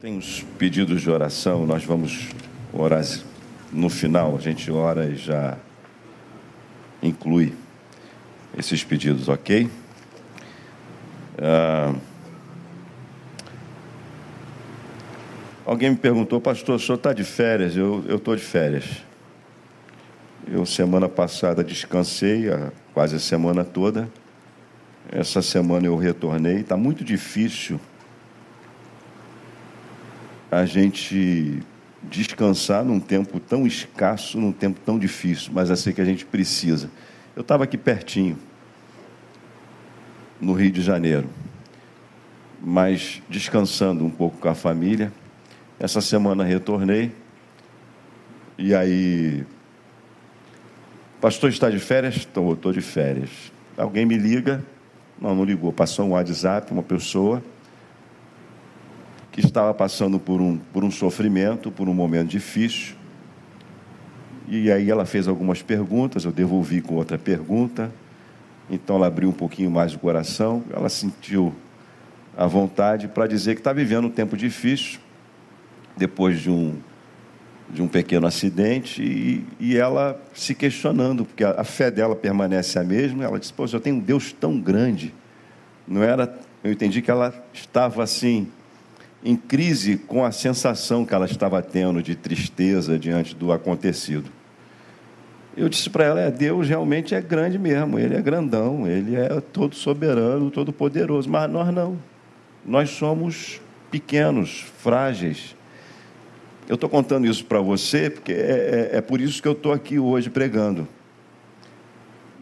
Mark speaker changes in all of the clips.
Speaker 1: Tem os pedidos de oração, nós vamos orar no final, a gente ora e já inclui esses pedidos, ok? Ah, alguém me perguntou, pastor, o senhor está de férias? Eu estou de férias. Eu, semana passada, descansei a, quase a semana toda. Essa semana eu retornei. Está muito difícil a gente descansar num tempo tão escasso, num tempo tão difícil, mas assim que a gente precisa. Eu estava aqui pertinho, no Rio de Janeiro, mas descansando um pouco com a família. Essa semana retornei e aí, pastor está de férias? Estou, estou de férias. Alguém me liga? Não, não ligou. Passou um WhatsApp, uma pessoa que estava passando por um, por um sofrimento, por um momento difícil. E aí ela fez algumas perguntas, eu devolvi com outra pergunta. Então ela abriu um pouquinho mais o coração, ela sentiu a vontade para dizer que está vivendo um tempo difícil, depois de um, de um pequeno acidente, e, e ela se questionando, porque a, a, fé dela permanece a mesma. Ela disse: Pô, eu tenho um Deus tão grande. Não era. Eu entendi que ela estava assim, em crise com a sensação que ela estava tendo de tristeza diante do acontecido. Eu disse para ela: é, Deus realmente é grande mesmo, Ele é grandão, Ele é todo soberano, todo poderoso, mas nós não. Nós somos pequenos, frágeis. Eu estou contando isso para você porque é, é, é, por isso que eu estou aqui hoje pregando.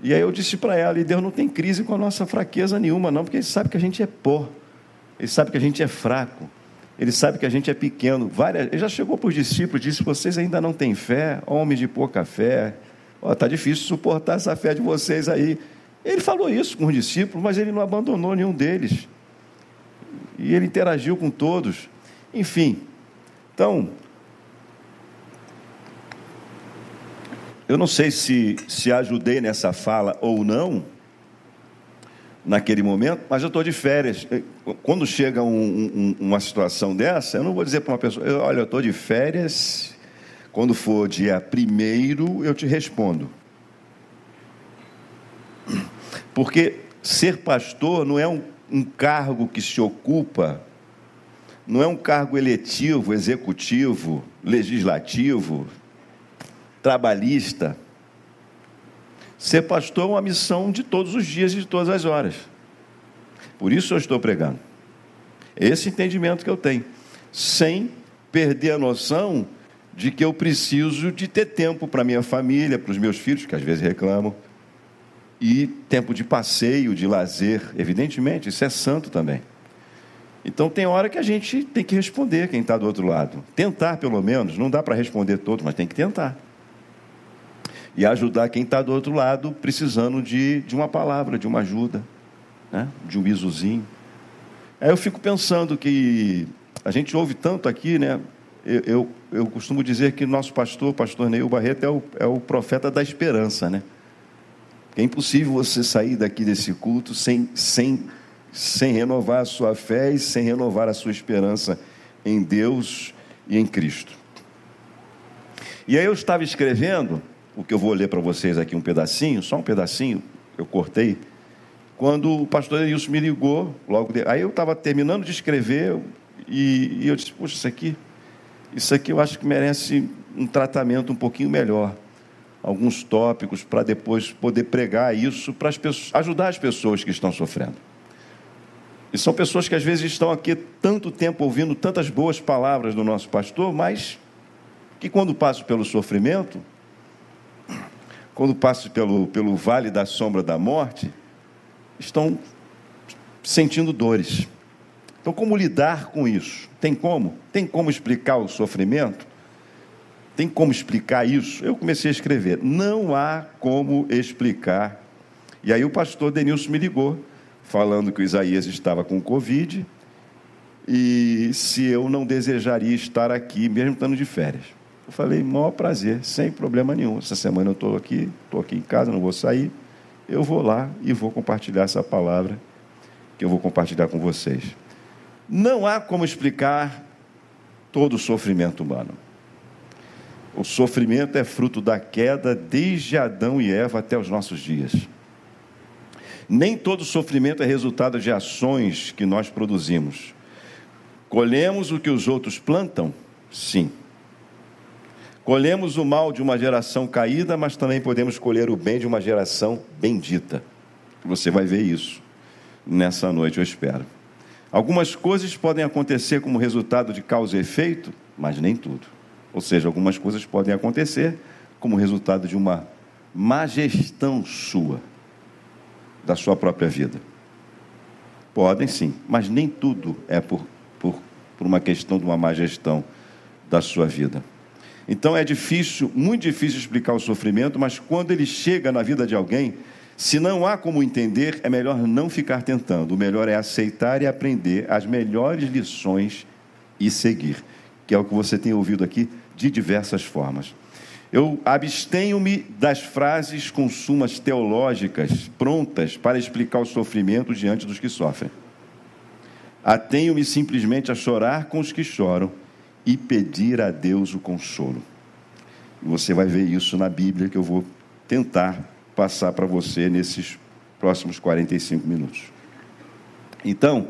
Speaker 1: E aí eu disse para ela: e Deus não tem crise com a nossa fraqueza nenhuma, não, porque Ele sabe que a gente é pó, Ele sabe que a gente é fraco. Ele sabe que a gente é pequeno. Várias, ele já chegou para os discípulos e disse: Vocês ainda não têm fé, homens de pouca fé. Está difícil suportar essa fé de vocês aí. Ele falou isso com os discípulos, mas ele não abandonou nenhum deles. E ele interagiu com todos. Enfim, então, eu não sei se, se ajudei nessa fala ou não, naquele momento, mas eu estou de férias. Quando chega um, um, uma situação dessa, eu não vou dizer para uma pessoa, olha, eu estou de férias, quando for dia primeiro, eu te respondo. Porque ser pastor não é um, um cargo que se ocupa, não é um cargo eletivo, executivo, legislativo, trabalhista. Ser pastor é uma missão de todos os dias e de todas as horas. Por isso eu estou pregando. Esse entendimento que eu tenho, sem perder a noção de que eu preciso de ter tempo para minha família, para os meus filhos, que às vezes reclamam, e tempo de passeio, de lazer, evidentemente, isso é santo também. Então tem hora que a gente tem que responder quem está do outro lado. Tentar, pelo menos, não dá para responder todos, mas tem que tentar e ajudar quem está do outro lado precisando de, de uma palavra, de uma ajuda, né? de um bizuzinho. Aí eu fico pensando que a gente ouve tanto aqui, né? Eu, eu, eu costumo dizer que nosso pastor, pastor Neil Barreto, é o, é o profeta da esperança, né? É impossível você sair daqui desse culto sem, sem, sem renovar a sua fé e sem renovar a sua esperança em Deus e em Cristo. E aí eu estava escrevendo o que eu vou ler para vocês aqui um pedacinho, só um pedacinho, eu cortei, quando o pastor Edilson me ligou, logo de... aí eu estava terminando de escrever e, e eu disse, puxa, isso aqui, isso aqui eu acho que merece um tratamento um pouquinho melhor, alguns tópicos para depois poder pregar isso para as pessoas, ajudar as pessoas que estão sofrendo. E são pessoas que às vezes estão aqui tanto tempo ouvindo tantas boas palavras do nosso pastor, mas que quando passam pelo sofrimento, quando passam pelo, pelo vale da sombra da morte, estão sentindo dores. Então, como lidar com isso? Tem como? Tem como explicar o sofrimento? Tem como explicar isso? Eu comecei a escrever. Não há como explicar. E aí o pastor Denilson me ligou, falando que o Isaías estava com Covid e se eu não desejaria estar aqui, mesmo estando de férias. Eu falei, maior prazer, sem problema nenhum. Essa semana eu estou aqui, estou aqui em casa, não vou sair. Eu vou lá e vou compartilhar essa palavra que eu vou compartilhar com vocês. Não há como explicar todo sofrimento humano. O sofrimento é fruto da queda desde Adão e Eva até os nossos dias. Nem todo sofrimento é resultado de ações que nós produzimos. Colhemos o que os outros plantam? Sim. Colhemos o mal de uma geração caída, mas também podemos colher o bem de uma geração bendita. Você vai ver isso nessa noite, eu espero. Algumas coisas podem acontecer como resultado de causa e efeito, mas nem tudo. Ou seja, algumas coisas podem acontecer como resultado de uma má gestão sua, da sua própria vida. Podem sim, mas nem tudo é por, por, por uma questão de uma má gestão da sua vida. Então é difícil, muito difícil explicar o sofrimento, mas quando ele chega na vida de alguém, se não há como entender, é melhor não ficar tentando. O melhor é aceitar e aprender as melhores lições e seguir, que é o que você tem ouvido aqui de diversas formas. Eu abstenho-me das frases com sumas teológicas prontas para explicar o sofrimento diante dos que sofrem. Atenho-me simplesmente a chorar com os que choram e pedir a Deus o consolo. Você vai ver isso na Bíblia que eu vou tentar passar para você nesses próximos 45 minutos. Então,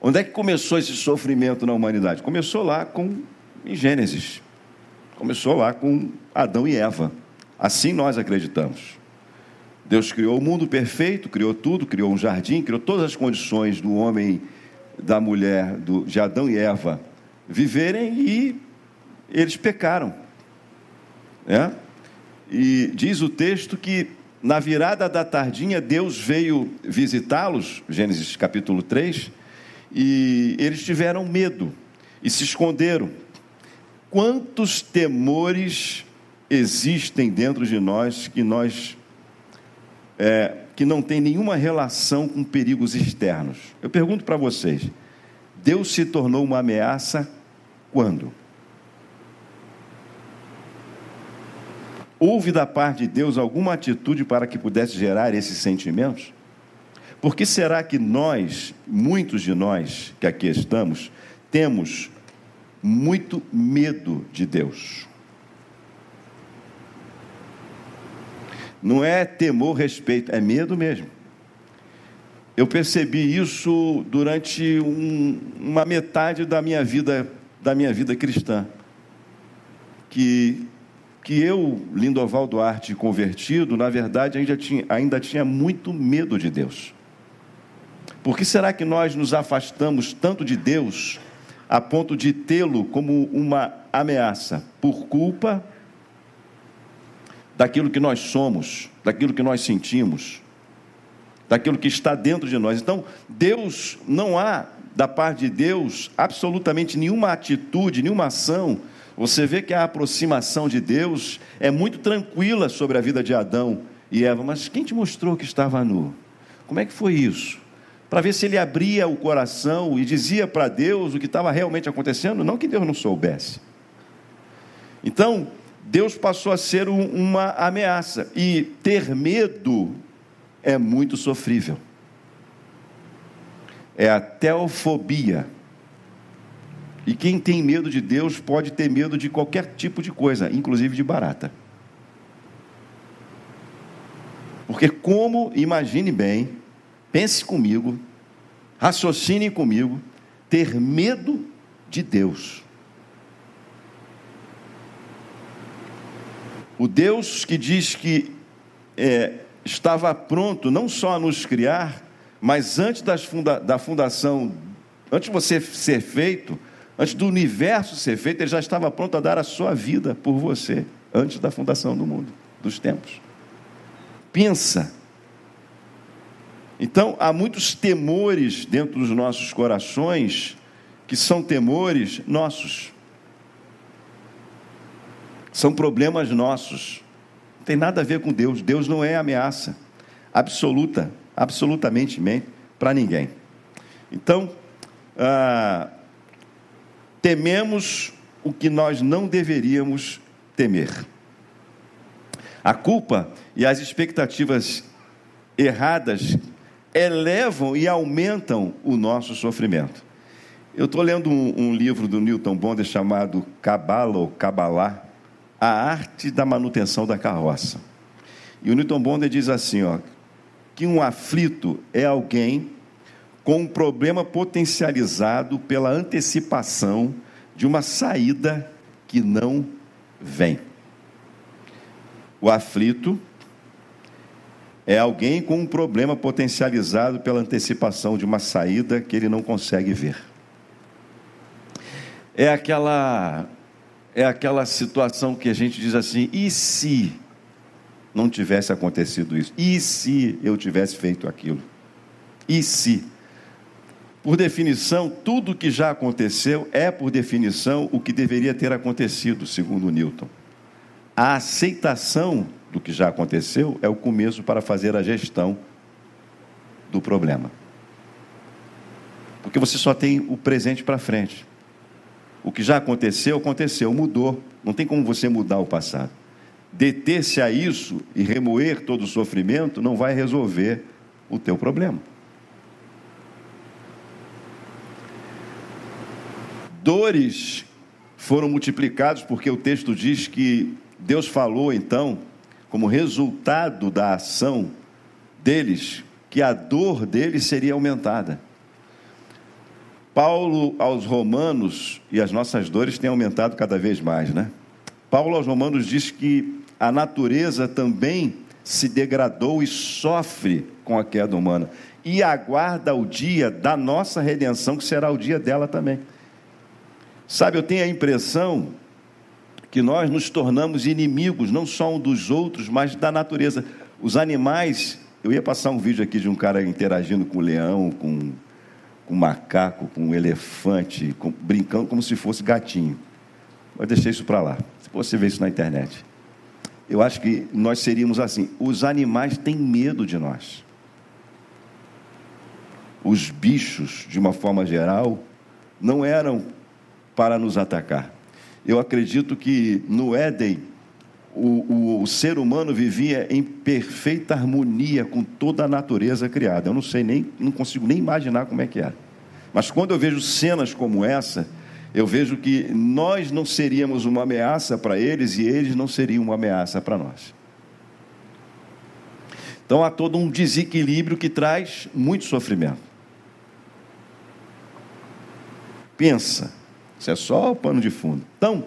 Speaker 1: onde é que começou esse sofrimento na humanidade? Começou lá com em Gênesis. Começou lá com Adão e Eva. Assim nós acreditamos. Deus criou o mundo perfeito, criou tudo, criou um jardim, criou todas as condições do homem, da mulher, do, de Adão e Eva viverem e eles pecaram. É? E diz o texto que na virada da tardinha Deus veio visitá-los, Gênesis capítulo 3, e eles tiveram medo e se esconderam. Quantos temores existem dentro de nós que nós é, que não tem nenhuma relação com perigos externos? Eu pergunto para vocês: Deus se tornou uma ameaça quando? Houve da parte de Deus alguma atitude para que pudesse gerar esses sentimentos? Por que será que nós, muitos de nós que aqui estamos, temos muito medo de Deus? Não é temor, respeito, é medo mesmo. Eu percebi isso durante um, uma metade da minha vida da minha vida cristã. Que, que eu, Lindoval Duarte, convertido, na verdade ainda tinha, ainda tinha muito medo de Deus. Por que será que nós nos afastamos tanto de Deus a ponto de tê-lo como uma ameaça? Por culpa daquilo que nós somos, daquilo que nós sentimos, daquilo que está dentro de nós. Então, Deus não há da parte de Deus absolutamente nenhuma atitude, nenhuma ação. Você vê que a aproximação de Deus é muito tranquila sobre a vida de Adão e Eva, mas quem te mostrou que estava nu? Como é que foi isso? Para ver se ele abria o coração e dizia para Deus o que estava realmente acontecendo, não que Deus não soubesse. Então, Deus passou a ser uma ameaça e ter medo é muito sofrível é a teofobia. E quem tem medo de Deus pode ter medo de qualquer tipo de coisa, inclusive de barata. Porque, como, imagine bem, pense comigo, raciocine comigo, ter medo de Deus. O Deus que diz que é, estava pronto não só a nos criar, mas antes funda da fundação, antes de você ser feito, antes do universo ser feito, ele já estava pronto a dar a sua vida por você, antes da fundação do mundo, dos tempos. Pensa. Então, há muitos temores dentro dos nossos corações, que são temores nossos. São problemas nossos. Não tem nada a ver com Deus. Deus não é ameaça absoluta absolutamente para ninguém. Então, ah, tememos o que nós não deveríamos temer. A culpa e as expectativas erradas elevam e aumentam o nosso sofrimento. Eu estou lendo um, um, livro do Newton Bonder chamado Cabala ou Cabalá, A Arte da Manutenção da Carroça. E o Newton Bonder diz assim, ó, que um aflito é alguém com um problema potencializado pela antecipação de uma saída que não vem. O aflito é alguém com um problema potencializado pela antecipação de uma saída que ele não consegue ver é aquela é aquela situação que a gente diz assim: e se não tivesse acontecido isso? E se eu tivesse feito aquilo? E se? Por definição, tudo que já aconteceu é, por definição, o que deveria ter acontecido, segundo Newton. A aceitação do que já aconteceu é o começo para fazer a gestão do problema. Porque você só tem o presente para frente. O que já aconteceu, aconteceu, mudou. Não tem como você mudar o passado. Deter-se a isso e remoer todo o sofrimento não vai resolver o teu problema. Dores foram multiplicados porque o texto diz que Deus falou então, como resultado da ação deles, que a dor deles seria aumentada. Paulo aos Romanos, e as nossas dores têm aumentado cada vez mais, né? Paulo aos Romanos diz que a natureza também se degradou e sofre com a queda humana, e aguarda o dia da nossa redenção, que será o dia dela também. Sabe, eu tenho a impressão que nós nos tornamos inimigos, não só um dos outros, mas da natureza. Os animais, eu ia passar um vídeo aqui de um cara interagindo com o leão, com com macaco, com um elefante, com, brincando como se fosse gatinho. Mas deixei isso para lá. Você vê isso na internet. Eu acho que nós seríamos assim. Os animais têm medo de nós. Os bichos, de uma forma geral, não eram para nos atacar. Eu acredito que no Éden o, o, o, ser humano vivia em perfeita harmonia com toda a natureza criada. Eu não sei nem, não consigo nem imaginar como é que era. Mas quando eu vejo cenas como essa, eu vejo que nós não seríamos uma ameaça para eles e eles não seriam uma ameaça para nós. Então há todo um desequilíbrio que traz muito sofrimento. Pensa, isso é só o pano de fundo. Então,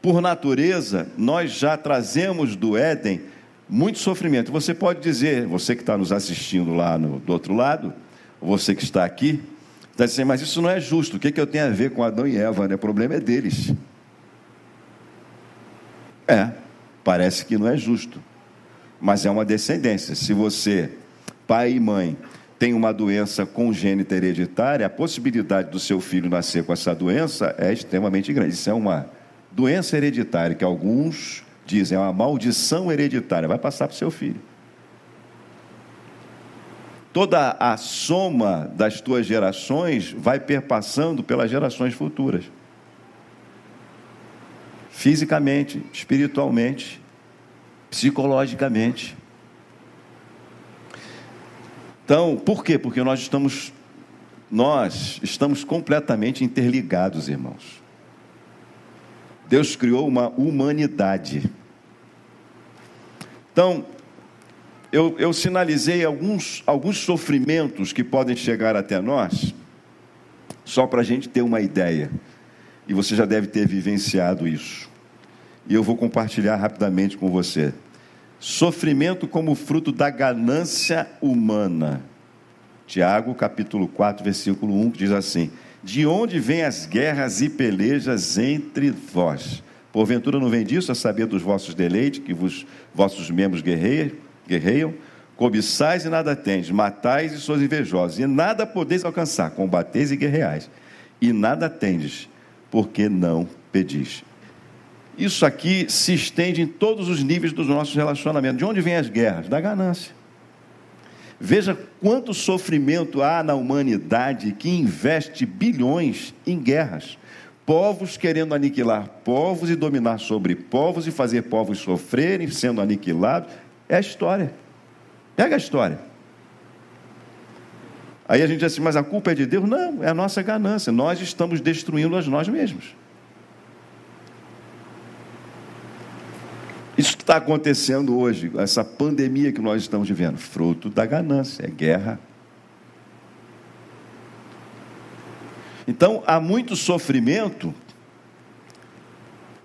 Speaker 1: por natureza, nós já trazemos do Éden muito sofrimento. Você pode dizer, você que está nos assistindo lá no, do outro lado, você que está aqui, está dizendo, mas isso não é justo. O que, que eu tenho a ver com Adão e Eva? Né? O problema é deles. É, parece que não é justo, mas é uma descendência. Se você, pai e mãe, tem uma doença congênita hereditária, a possibilidade do seu filho nascer com essa doença é extremamente grande. Isso é uma doença hereditária, que alguns dizem é uma maldição hereditária, vai passar para o seu filho. Toda a soma das tuas gerações vai perpassando pelas gerações futuras. Fisicamente, espiritualmente, psicologicamente. Então, por quê? Porque nós estamos nós estamos completamente interligados, irmãos. Deus criou uma humanidade. Então, eu, eu sinalizei alguns, alguns sofrimentos que podem chegar até nós, só para a gente ter uma ideia. E você já deve ter vivenciado isso. E eu vou compartilhar rapidamente com você. Sofrimento como fruto da ganância humana. Tiago, capítulo 4, versículo 1, diz assim: de onde vêm as guerras e pelejas entre vós? Porventura não vem disso a saber dos vossos deleites, que vos, vossos membros guerreiam, guerreiam? Cobiçais e nada tendes, matais e sois invejosos, e nada podeis alcançar, combateis e guerreais, e nada tendes, porque não pedis. Isso aqui se estende em todos os níveis dos nossos relacionamentos. De onde vêm as guerras? Da ganância. Veja quanto sofrimento há na humanidade que investe bilhões em guerras. Povos querendo aniquilar povos e dominar sobre povos e fazer povos sofrerem, sendo aniquilados. É a história. Pega a história. Aí a gente diz assim, mas a culpa é de Deus? Não, é a nossa ganância. Nós estamos destruindo a nós mesmos. Isso que está acontecendo hoje, essa pandemia que nós estamos vivendo, fruto da ganância, é guerra. Então, há muito sofrimento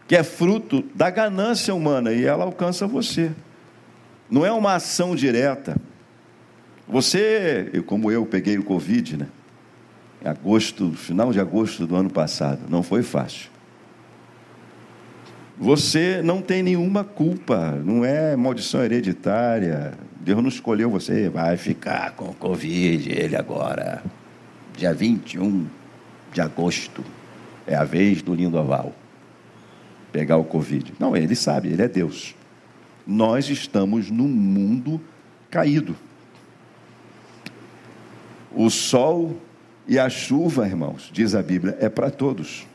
Speaker 1: que é fruto da ganância humana e ela alcança você. Não é uma ação direta. Você, como eu, peguei o Covid, né? Em agosto, final de agosto do ano passado. Não foi fácil. Você não tem nenhuma culpa, não é maldição hereditária. Deus não escolheu você, vai ficar com o Covid, ele agora, dia 21 de agosto, é a vez do lindo oval pegar o Covid. Não, ele sabe, ele é Deus. Nós estamos num mundo caído. O sol e a chuva, irmãos, diz a Bíblia, é para todos.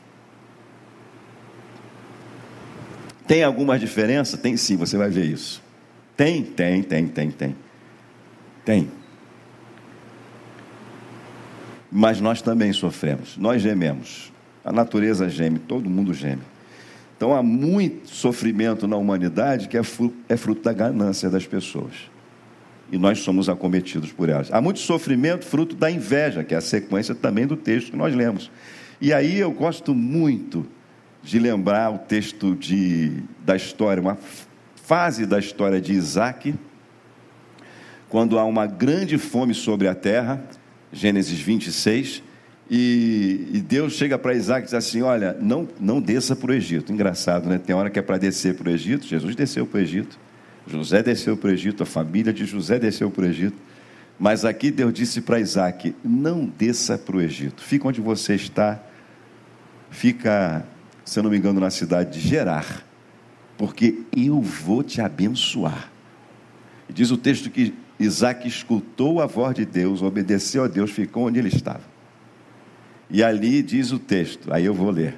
Speaker 1: Tem alguma diferença? Tem sim, você vai ver isso. Tem, tem, tem, tem, tem. Tem. Mas nós também sofremos, nós gememos. A natureza geme, todo mundo geme. Então há muito sofrimento na humanidade que é fruto, é fruto da ganância das pessoas. E nós somos acometidos por elas. Há muito sofrimento fruto da inveja, que é a sequência também do texto que nós lemos. E aí eu gosto muito de lembrar o texto de, da história, uma fase da história de Isaac, quando há uma grande fome sobre a terra, Gênesis 26, e, e Deus chega para Isaac e diz assim: Olha, não, não desça para o Egito. Engraçado, né? Tem hora que é para descer para o Egito. Jesus desceu para o Egito. José desceu para o Egito. A família de José desceu para o Egito. Mas aqui Deus disse para Isaac: Não desça para o Egito. Fica onde você está. Fica, se eu não me engano, na cidade de Gerar. Porque eu vou te abençoar. diz o texto que Isaac escutou a voz de Deus, obedeceu a Deus, ficou onde ele estava. E ali diz o texto, aí eu vou ler.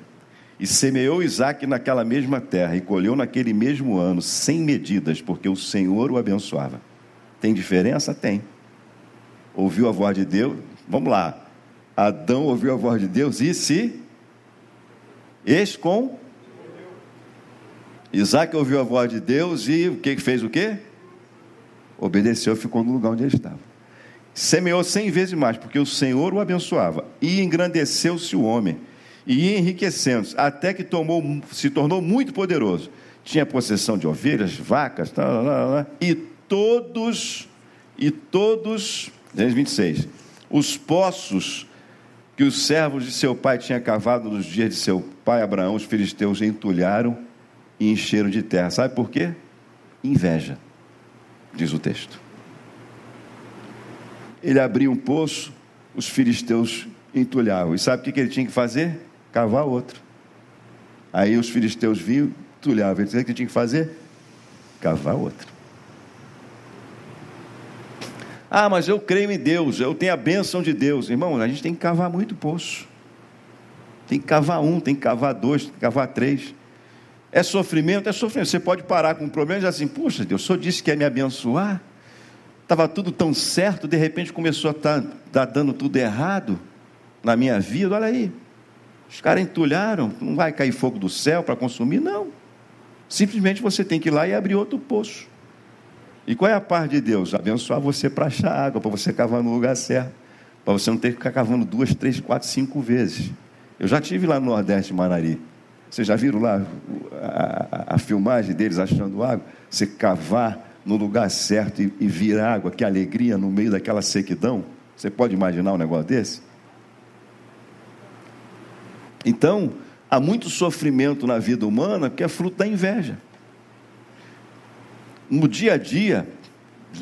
Speaker 1: E semeou Isaac naquela mesma terra e colheu naquele mesmo ano, sem medidas, porque o Senhor o abençoava. Tem diferença? Tem. Ouviu a voz de Deus? Vamos lá. Adão ouviu a voz de Deus e se escom. Isaac ouviu a voz de Deus e o que fez o quê? Obedeceu, ficou no lugar onde ele estava. Semeou cem vezes mais, porque o Senhor o abençoava. E engrandeceu-se o homem, e enriquecendo-se, até que tomou, se tornou muito poderoso. Tinha possessão de ovelhas, vacas, e todos, e todos, 26, os poços que os servos de seu pai tinham cavado nos dias de seu pai Abraão, os filisteus entulharam e encheram de terra. Sabe por quê? Inveja, diz o texto ele abria um poço, os filisteus entulhavam. E sabe o que ele tinha que fazer? Cavar outro. Aí os filisteus viam, entulhavam. Ele dizia que tinha que fazer? Cavar outro. Ah, mas eu creio em Deus, eu tenho a bênção de Deus. Irmão, a gente tem que cavar muito poço. Tem que cavar um, tem que cavar dois, tem que cavar três. É sofrimento? É sofrimento. Você pode parar com um problema e dizer assim: Puxa, Deus, o senhor disse que ia me abençoar estava tudo tão certo, de repente começou a estar tá, tá dando tudo errado na minha vida. Olha aí, os caras entulharam, não vai cair fogo do céu para consumir, não. Simplesmente você tem que ir lá e abrir outro poço. E qual é a parte de Deus? Abençoar você para achar água, para você cavar no lugar certo, para você não ter que ficar cavando duas, três, quatro, cinco vezes. Eu já tive lá no Nordeste, Manari. Vocês já viram lá a, a, a filmagem deles achando água? Você cavar no lugar certo e, e vir água, que alegria no meio daquela sequidão. Você pode imaginar um negócio desse? Então, há muito sofrimento na vida humana que é fruto da inveja. No dia a dia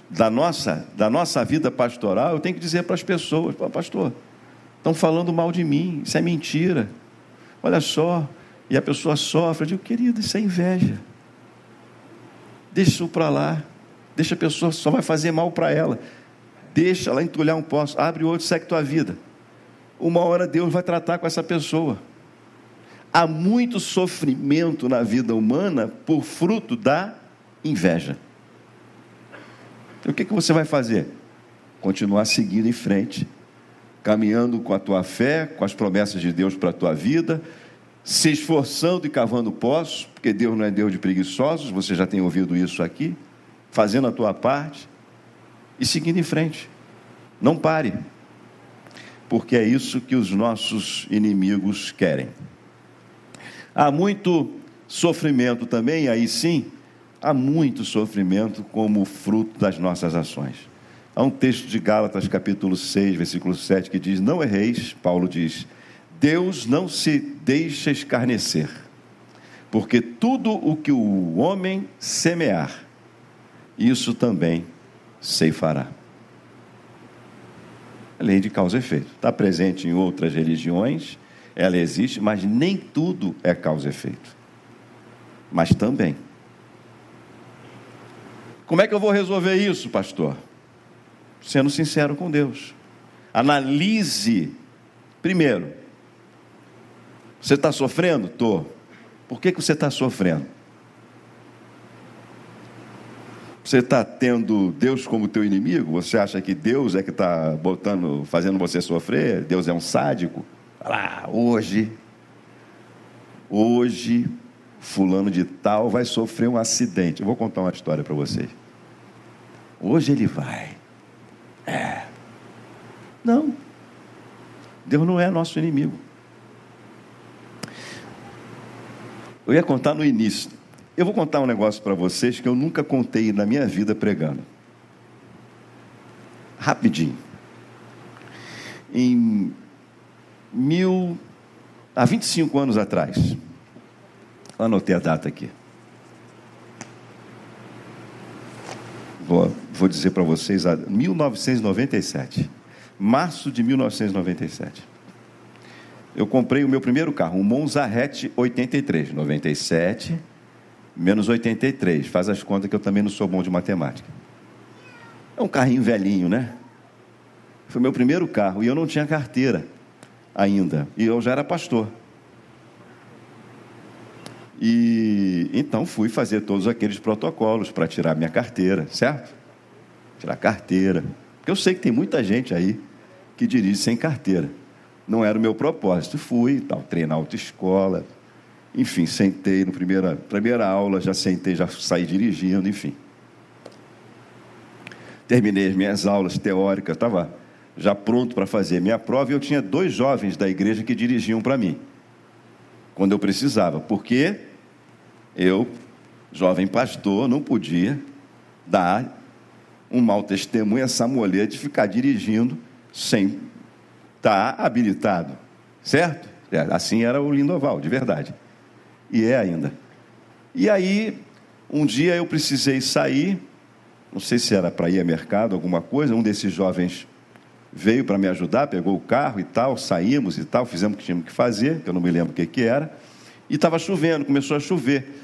Speaker 1: da nossa, da nossa vida pastoral, eu tenho que dizer para as pessoas: Pastor, estão falando mal de mim, isso é mentira. Olha só, e a pessoa sofre. Eu digo, querido, isso é inveja. Deixa isso para lá. Deixa a pessoa, só vai fazer mal para ela. Deixa ela entulhar um poço. Abre outro, segue tua vida. Uma hora Deus vai tratar com essa pessoa. Há muito sofrimento na vida humana por fruto da inveja. O que, que você vai fazer? Continuar seguindo em frente, caminhando com a tua fé, com as promessas de Deus para a tua vida, se esforçando e cavando poços, porque Deus não é Deus de preguiçosos, você já tem ouvido isso aqui, fazendo a tua parte e seguindo em frente. Não pare, porque é isso que os nossos inimigos querem. Há muito sofrimento também, aí sim, há muito sofrimento como fruto das nossas ações. Há um texto de Gálatas, capítulo 6, versículo 7, que diz: Não erreis, Paulo diz, Deus não se deixa escarnecer, porque tudo o que o homem semear, isso também ceifará. A lei de causa e efeito. Está presente em outras religiões, ela existe, mas nem tudo é causa e efeito. Mas também. Como é que eu vou resolver isso, pastor? Sendo sincero com Deus. Analise, primeiro, você está sofrendo? Estou. Por que, que você está sofrendo? Você está tendo Deus como teu inimigo? Você acha que Deus é que está botando, fazendo você sofrer? Deus é um sádico? Ah, hoje, hoje, fulano de tal vai sofrer um acidente. Eu vou contar uma história para vocês. Hoje ele vai. É. Não. Deus não é nosso inimigo. Eu ia contar no início. Eu vou contar um negócio para vocês que eu nunca contei na minha vida pregando. Rapidinho. Em mil. Há 25 anos atrás. Anotei a data aqui. Vou, vou dizer para vocês, 1997. Março de 1997 eu comprei o meu primeiro carro, um Monza Hatch 83, 97 menos 83. Faz as contas que eu também não sou bom de matemática. É um carrinho velhinho, né? Foi meu primeiro carro e eu não tinha carteira ainda. E eu já era pastor. E então fui fazer todos aqueles protocolos para tirar minha carteira, certo? Tirar carteira. Porque eu sei que tem muita gente aí que dirige sem carteira não era o meu propósito. Fui, tal, treinar autoescola, enfim, sentei no primeira, primeira aula, já sentei, já saí dirigindo, enfim. Terminei as minhas aulas teóricas, estava já pronto para fazer minha prova e eu tinha dois jovens da igreja que dirigiam para mim, quando eu precisava, porque eu, jovem pastor, não podia dar um mau testemunho a essa mulher de ficar dirigindo sem está habilitado, certo? É, assim era o Lindoval, de verdade. E é ainda. E aí, um dia eu precisei sair, não sei se era para ir ao mercado, alguma coisa, um desses jovens veio para me ajudar, pegou o carro e tal, saímos e tal, fizemos o que tínhamos que fazer, que eu não me lembro o que, que era, e estava chovendo, começou a chover.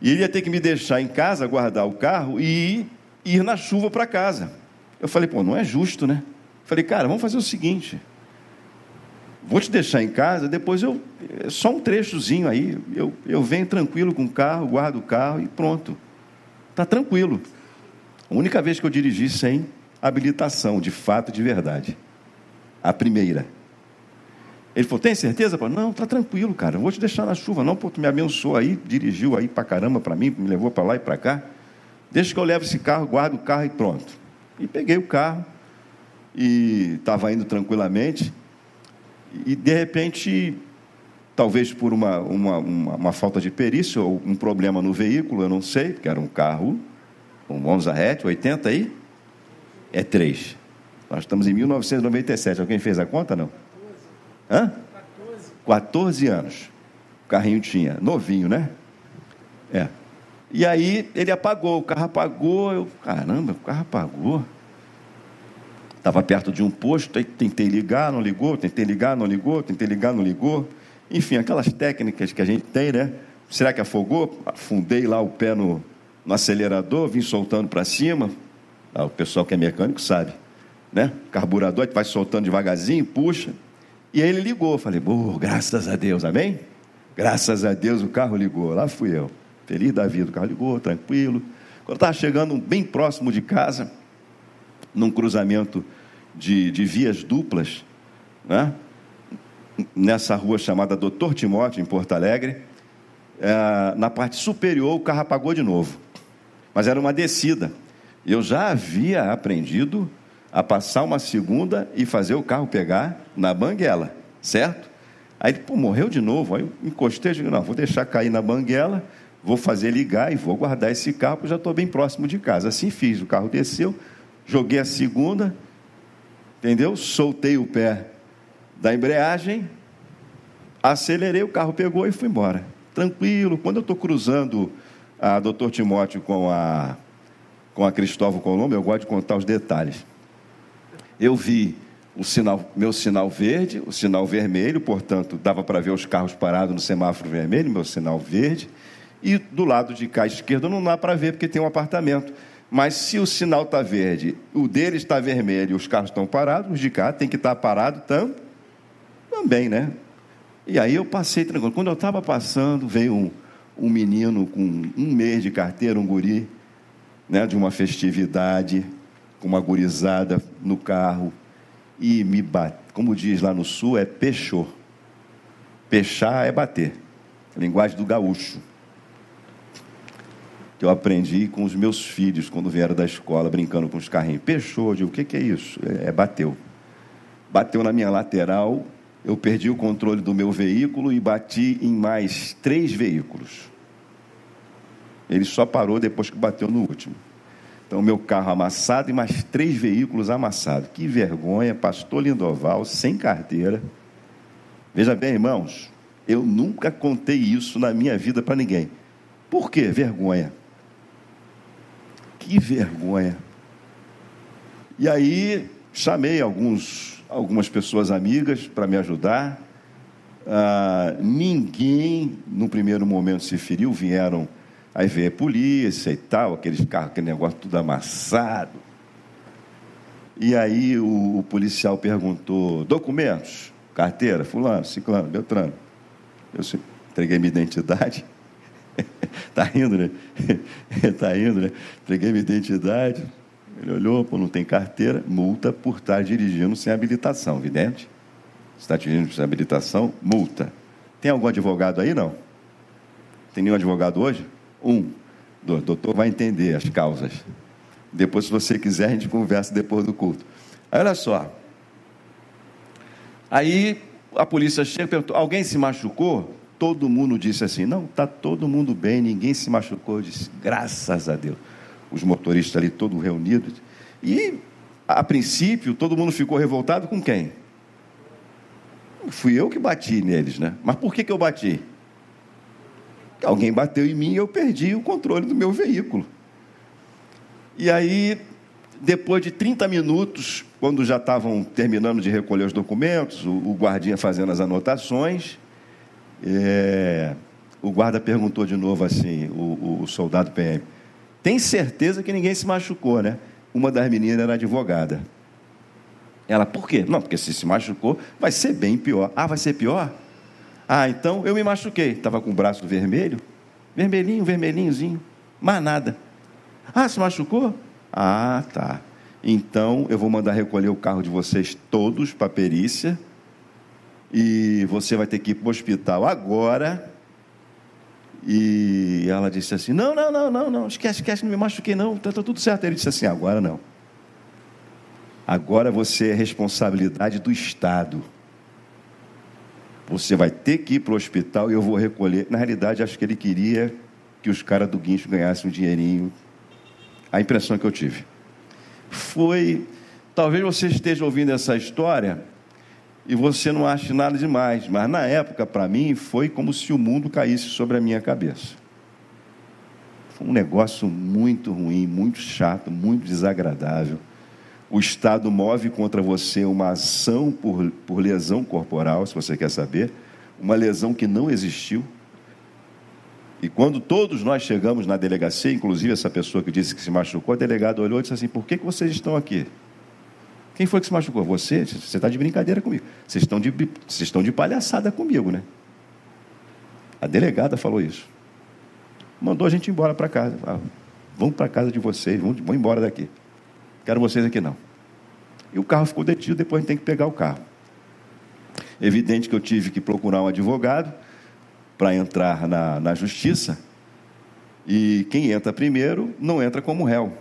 Speaker 1: E ele ia ter que me deixar em casa, guardar o carro e ir na chuva para casa. Eu falei, pô, não é justo, né? Falei, cara, vamos fazer o seguinte. Vou te deixar em casa, depois eu. É só um trechozinho aí. Eu, eu venho tranquilo com o carro, guardo o carro e pronto. Está tranquilo. A única vez que eu dirigi sem habilitação, de fato, de verdade. A primeira. Ele falou: tem certeza? Falei, não, tá tranquilo, cara. Vou te deixar na chuva, não, pô, tu me abençoou aí, dirigiu aí para caramba para mim, me levou para lá e para cá. Deixa que eu levo esse carro, guardo o carro e pronto. E peguei o carro, e estava indo tranquilamente, e de repente, talvez por uma, uma, uma, uma, falta de perícia ou um problema no veículo, eu não sei, porque era um carro, um Monza Hatch, 80 aí, é 3. Nós estamos em 1997. Alguém fez a conta, não? Hã? 14. 14 anos. O carrinho tinha. Novinho, né? É. E aí ele apagou, o carro apagou. Eu, caramba, o carro apagou. Estava perto de um posto, aí tentei ligar, não ligou, tentei ligar, não ligou, tentei ligar, não ligou. Enfim, aquelas técnicas que a gente tem, né? Será que afogou? Afundei lá o pé no, no acelerador, vim soltando para cima. Ah, o pessoal que é mecânico sabe, né? Carburador, vai soltando devagarzinho, puxa. E aí ele ligou. Falei, boa, graças a Deus, amém? Graças a Deus o carro ligou. Lá fui eu. Feliz da vida, o carro ligou, tranquilo. Quando estava chegando bem próximo de casa, num cruzamento de, de vias duplas, né? nessa rua chamada Doutor Timóteo, em Porto Alegre. É, na parte superior, o carro apagou de novo. Mas era uma descida. Eu já havia aprendido a passar uma segunda e fazer o carro pegar na banguela, certo? Aí, pô, morreu de novo. Aí eu encostei digo, não, vou deixar cair na banguela, vou fazer ligar e vou guardar esse carro, porque já estou bem próximo de casa. Assim fiz, o carro desceu, joguei a segunda, entendeu? Soltei o pé da embreagem, acelerei, o carro pegou e fui embora. Tranquilo. Quando eu estou cruzando a Doutor Timóteo com a, com a Cristóvão Colombo, eu gosto de contar os detalhes. Eu vi o sinal, meu sinal verde, o sinal vermelho, portanto, dava para ver os carros parados no semáforo vermelho, meu sinal verde. E do lado de cá esquerdo não dá para ver porque tem um apartamento. Mas se o sinal está verde, o dele está vermelho e os carros estão parados, os de cá tem que estar tá parado tam, também, né? E aí eu passei tranquilo. Quando eu estava passando, veio um, um menino com um mês de carteira, um guri, né, de uma festividade, com uma gurizada no carro, e me bate. Como diz lá no sul, é pechou. Pechar é bater. Linguagem do gaúcho. Que eu aprendi com os meus filhos quando vieram da escola brincando com os carrinhos. Pechou, eu digo, o que, que é isso? É, é bateu. Bateu na minha lateral, eu perdi o controle do meu veículo e bati em mais três veículos. Ele só parou depois que bateu no último. Então, meu carro amassado e mais três veículos amassados. Que vergonha, pastor Lindoval, sem carteira. Veja bem, irmãos, eu nunca contei isso na minha vida para ninguém. Por quê? Vergonha. Que vergonha. E aí, chamei alguns, algumas pessoas amigas para me ajudar. Ah, ninguém, no primeiro momento, se feriu, vieram Aí veio a polícia e tal, aqueles carros, aquele negócio tudo amassado. E aí o, o policial perguntou: documentos, carteira, fulano, ciclano, beltrano. Eu entreguei minha identidade. Tá rindo, né? tá rindo, né? Entreguei minha identidade. Ele olhou, pô, não tem carteira, multa por estar dirigindo sem habilitação, evidente. Está dirigindo sem habilitação, multa. Tem algum advogado aí, não? Tem nenhum advogado hoje? Um. O doutor vai entender as causas. Depois, se você quiser, a gente conversa depois do culto. Aí, olha só. Aí a polícia chega e perguntou: alguém se machucou? Todo mundo disse assim: não, está todo mundo bem, ninguém se machucou. Eu disse: graças a Deus. Os motoristas ali todos reunidos. E, a princípio, todo mundo ficou revoltado com quem? Fui eu que bati neles, né? Mas por que, que eu bati? Alguém bateu em mim e eu perdi o controle do meu veículo. E aí, depois de 30 minutos, quando já estavam terminando de recolher os documentos, o, o guardinha fazendo as anotações, é, o guarda perguntou de novo assim, o, o, soldado PM, tem certeza que ninguém se machucou, né? Uma das meninas era advogada. Ela, por quê? Não, porque se se machucou, vai ser bem pior. Ah, vai ser pior? Ah, então eu me machuquei. Estava com o braço vermelho, vermelhinho, vermelhinhozinho, mais nada. Ah, se machucou? Ah, tá. Então eu vou mandar recolher o carro de vocês todos para a perícia e você vai ter que ir para o hospital agora. E ela disse assim: Não, não, não, não, não, esquece, esquece, não me machuquei, não, está tá tudo certo. Ele disse assim: Agora não. Agora você é responsabilidade do Estado. Você vai ter que ir para o hospital e eu vou recolher. Na realidade, acho que ele queria que os caras do guincho ganhassem um dinheirinho. A impressão que eu tive. Foi. Talvez você esteja ouvindo essa história e você não ache nada demais, mas na época, para mim, foi como se o mundo caísse sobre a minha cabeça. Foi um negócio muito ruim, muito chato, muito desagradável o Estado move contra você uma ação por, por lesão corporal, se você quer saber, uma lesão que não existiu. E quando todos nós chegamos na delegacia, inclusive essa pessoa que disse que se machucou, a delegada olhou e disse assim: Por que, que vocês estão aqui? Quem foi que se machucou? Você? Você está de brincadeira comigo. Vocês estão de, vocês estão de palhaçada comigo, né? A delegada falou isso. Mandou a gente embora para casa. Ah, vão para casa de vocês, vão embora daqui. Quero vocês aqui não. E o carro ficou detido, depois a gente tem que pegar o carro. Evidente que eu tive que procurar um advogado para entrar na, na justiça. E quem entra primeiro não entra como réu.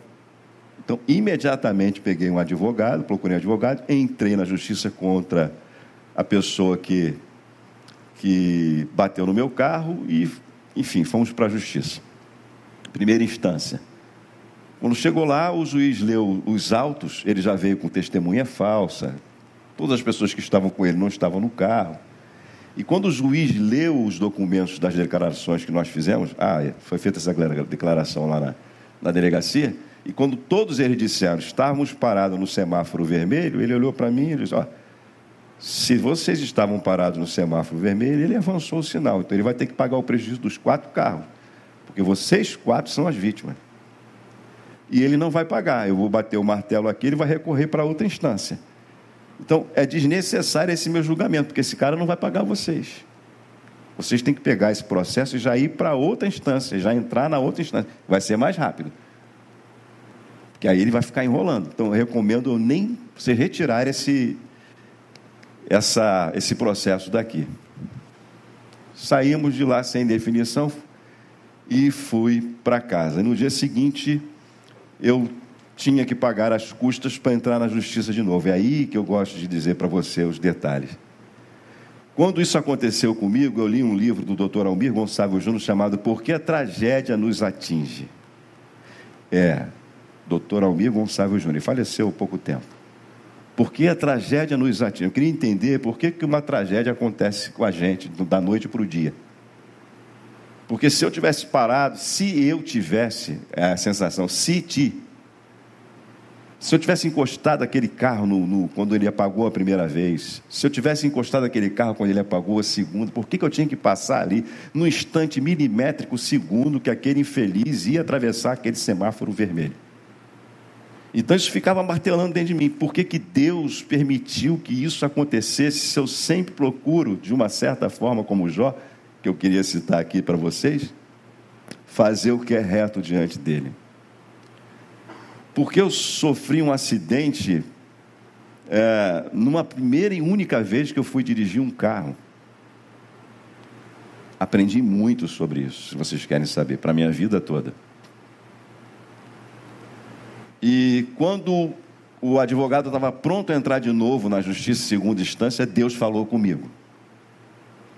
Speaker 1: Então, imediatamente peguei um advogado, procurei um advogado, entrei na justiça contra a pessoa que, que bateu no meu carro e, enfim, fomos para a justiça. Primeira instância. Quando chegou lá, o juiz leu os autos, ele já veio com testemunha falsa. Todas as pessoas que estavam com ele não estavam no carro. E quando o juiz leu os documentos das declarações que nós fizemos, ah, é, foi feita essa declaração lá na, na delegacia, e quando todos eles disseram, estávamos parados no semáforo vermelho, ele olhou para mim e disse, ó, se vocês estavam parados no semáforo vermelho, ele avançou o sinal, então ele vai ter que pagar o prejuízo dos quatro carros, porque vocês quatro são as vítimas. E ele não vai pagar, eu vou bater o martelo aqui, ele vai recorrer para outra instância. Então, é desnecessário esse meu julgamento, porque esse cara não vai pagar vocês. Vocês têm que pegar esse processo e já ir para outra instância, já entrar na outra instância. Vai ser mais rápido que aí ele vai ficar enrolando. Então eu recomendo nem você retirar esse, essa, esse processo daqui. Saímos de lá sem definição e fui para casa. No dia seguinte, eu tinha que pagar as custas para entrar na justiça de novo. É aí que eu gosto de dizer para você os detalhes. Quando isso aconteceu comigo, eu li um livro do Dr. Almir Gonçalves Júnior chamado Por que a Tragédia nos Atinge. É, Dr. Almir Gonçalves Júnior, faleceu há pouco tempo. Por que a tragédia nos atinge? Eu queria entender por que, que uma tragédia acontece com a gente da noite para o dia. Porque se eu tivesse parado, se eu tivesse é a sensação, se ti, se eu tivesse encostado aquele carro no, no, quando ele apagou a primeira vez, se eu tivesse encostado aquele carro quando ele apagou a segunda, por que, que eu tinha que passar ali no instante milimétrico segundo que aquele infeliz ia atravessar aquele semáforo vermelho? Então isso ficava martelando dentro de mim. Por que, que Deus permitiu que isso acontecesse se eu sempre procuro, de uma certa forma, como Jó, que eu queria citar aqui para vocês, fazer o que é reto diante dele? Porque eu sofri um acidente é, numa primeira e única vez que eu fui dirigir um carro. Aprendi muito sobre isso, se vocês querem saber, para a minha vida toda. E quando o advogado estava pronto a entrar de novo na justiça segunda instância, Deus falou comigo,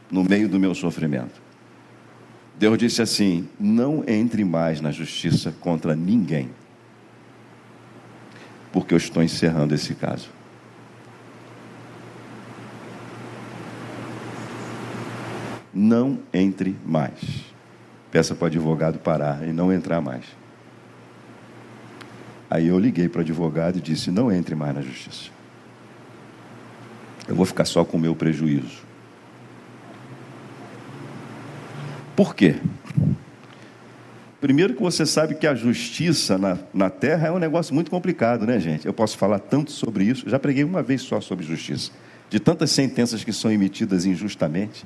Speaker 1: no meio do meu sofrimento. Deus disse assim: não entre mais na justiça contra ninguém, porque eu estou encerrando esse caso. Não entre mais. Peça para o advogado parar e não entrar mais. Aí eu liguei para o advogado e disse: não entre mais na justiça. Eu vou ficar só com o meu prejuízo. Por quê? Primeiro que você sabe que a justiça na, na terra é um negócio muito complicado, né, gente? Eu posso falar tanto sobre isso, já preguei uma vez só sobre justiça. De tantas sentenças que são emitidas injustamente.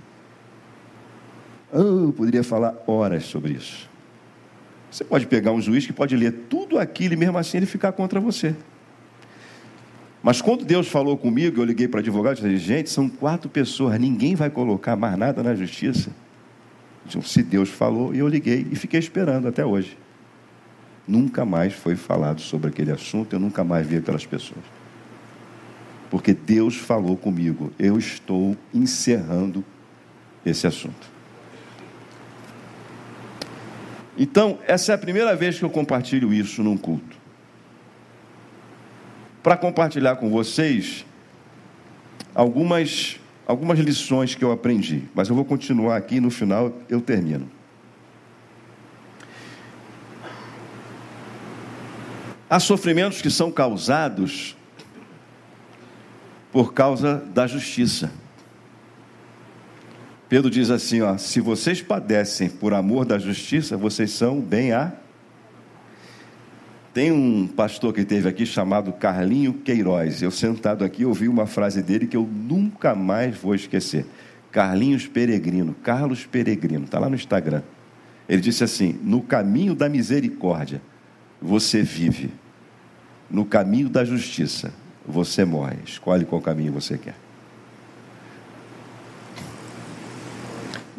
Speaker 1: Eu poderia falar horas sobre isso. Você pode pegar um juiz que pode ler tudo aquilo e mesmo assim ele ficar contra você. Mas quando Deus falou comigo, eu liguei para advogado e disse: gente, são quatro pessoas, ninguém vai colocar mais nada na justiça. Então, se Deus falou, e eu liguei e fiquei esperando até hoje. Nunca mais foi falado sobre aquele assunto, eu nunca mais vi aquelas pessoas. Porque Deus falou comigo, eu estou encerrando esse assunto. Então, essa é a primeira vez que eu compartilho isso num culto. Para compartilhar com vocês algumas, algumas lições que eu aprendi, mas eu vou continuar aqui e no final eu termino. Há sofrimentos que são causados por causa da justiça. Pedro diz assim: ó, se vocês padecem por amor da justiça, vocês são bem a. Tem um pastor que teve aqui chamado Carlinho Queiroz. Eu sentado aqui ouvi uma frase dele que eu nunca mais vou esquecer. Carlinhos Peregrino, Carlos Peregrino, está lá no Instagram. Ele disse assim: No caminho da misericórdia você vive, no caminho da justiça você morre. Escolhe qual caminho você quer.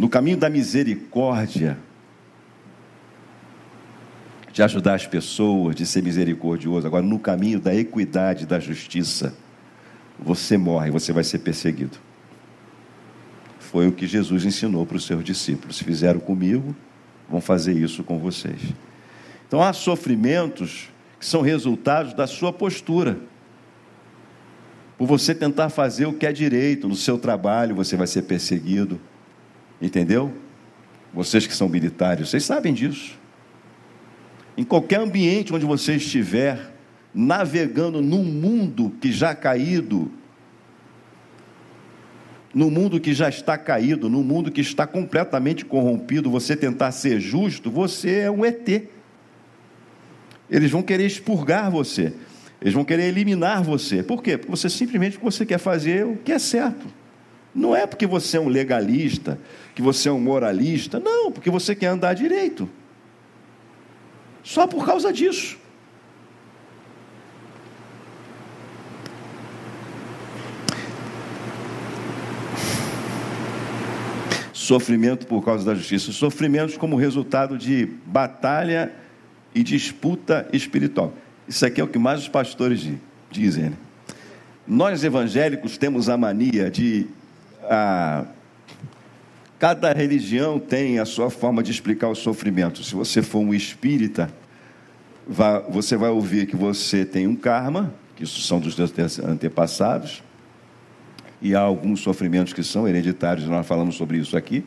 Speaker 1: No caminho da misericórdia, de ajudar as pessoas, de ser misericordioso. Agora, no caminho da equidade, da justiça, você morre, você vai ser perseguido. Foi o que Jesus ensinou para os seus discípulos. Se fizeram comigo, vão fazer isso com vocês. Então, há sofrimentos que são resultados da sua postura. Por você tentar fazer o que é direito no seu trabalho, você vai ser perseguido. Entendeu? Vocês que são militares, vocês sabem disso. Em qualquer ambiente onde você estiver, navegando num mundo que já caído, no mundo que já está caído, no mundo que está completamente corrompido, você tentar ser justo, você é um ET. Eles vão querer expurgar você. Eles vão querer eliminar você. Por quê? Porque você simplesmente você quer fazer o que é certo. Não é porque você é um legalista, que você é um moralista. Não, porque você quer andar direito. Só por causa disso. Sofrimento por causa da justiça. Sofrimentos como resultado de batalha e disputa espiritual. Isso aqui é o que mais os pastores dizem. Né? Nós evangélicos temos a mania de. Ah, Cada religião tem a sua forma de explicar o sofrimento. Se você for um espírita, você vai ouvir que você tem um karma, que isso são dos seus antepassados, e há alguns sofrimentos que são hereditários, nós falamos sobre isso aqui.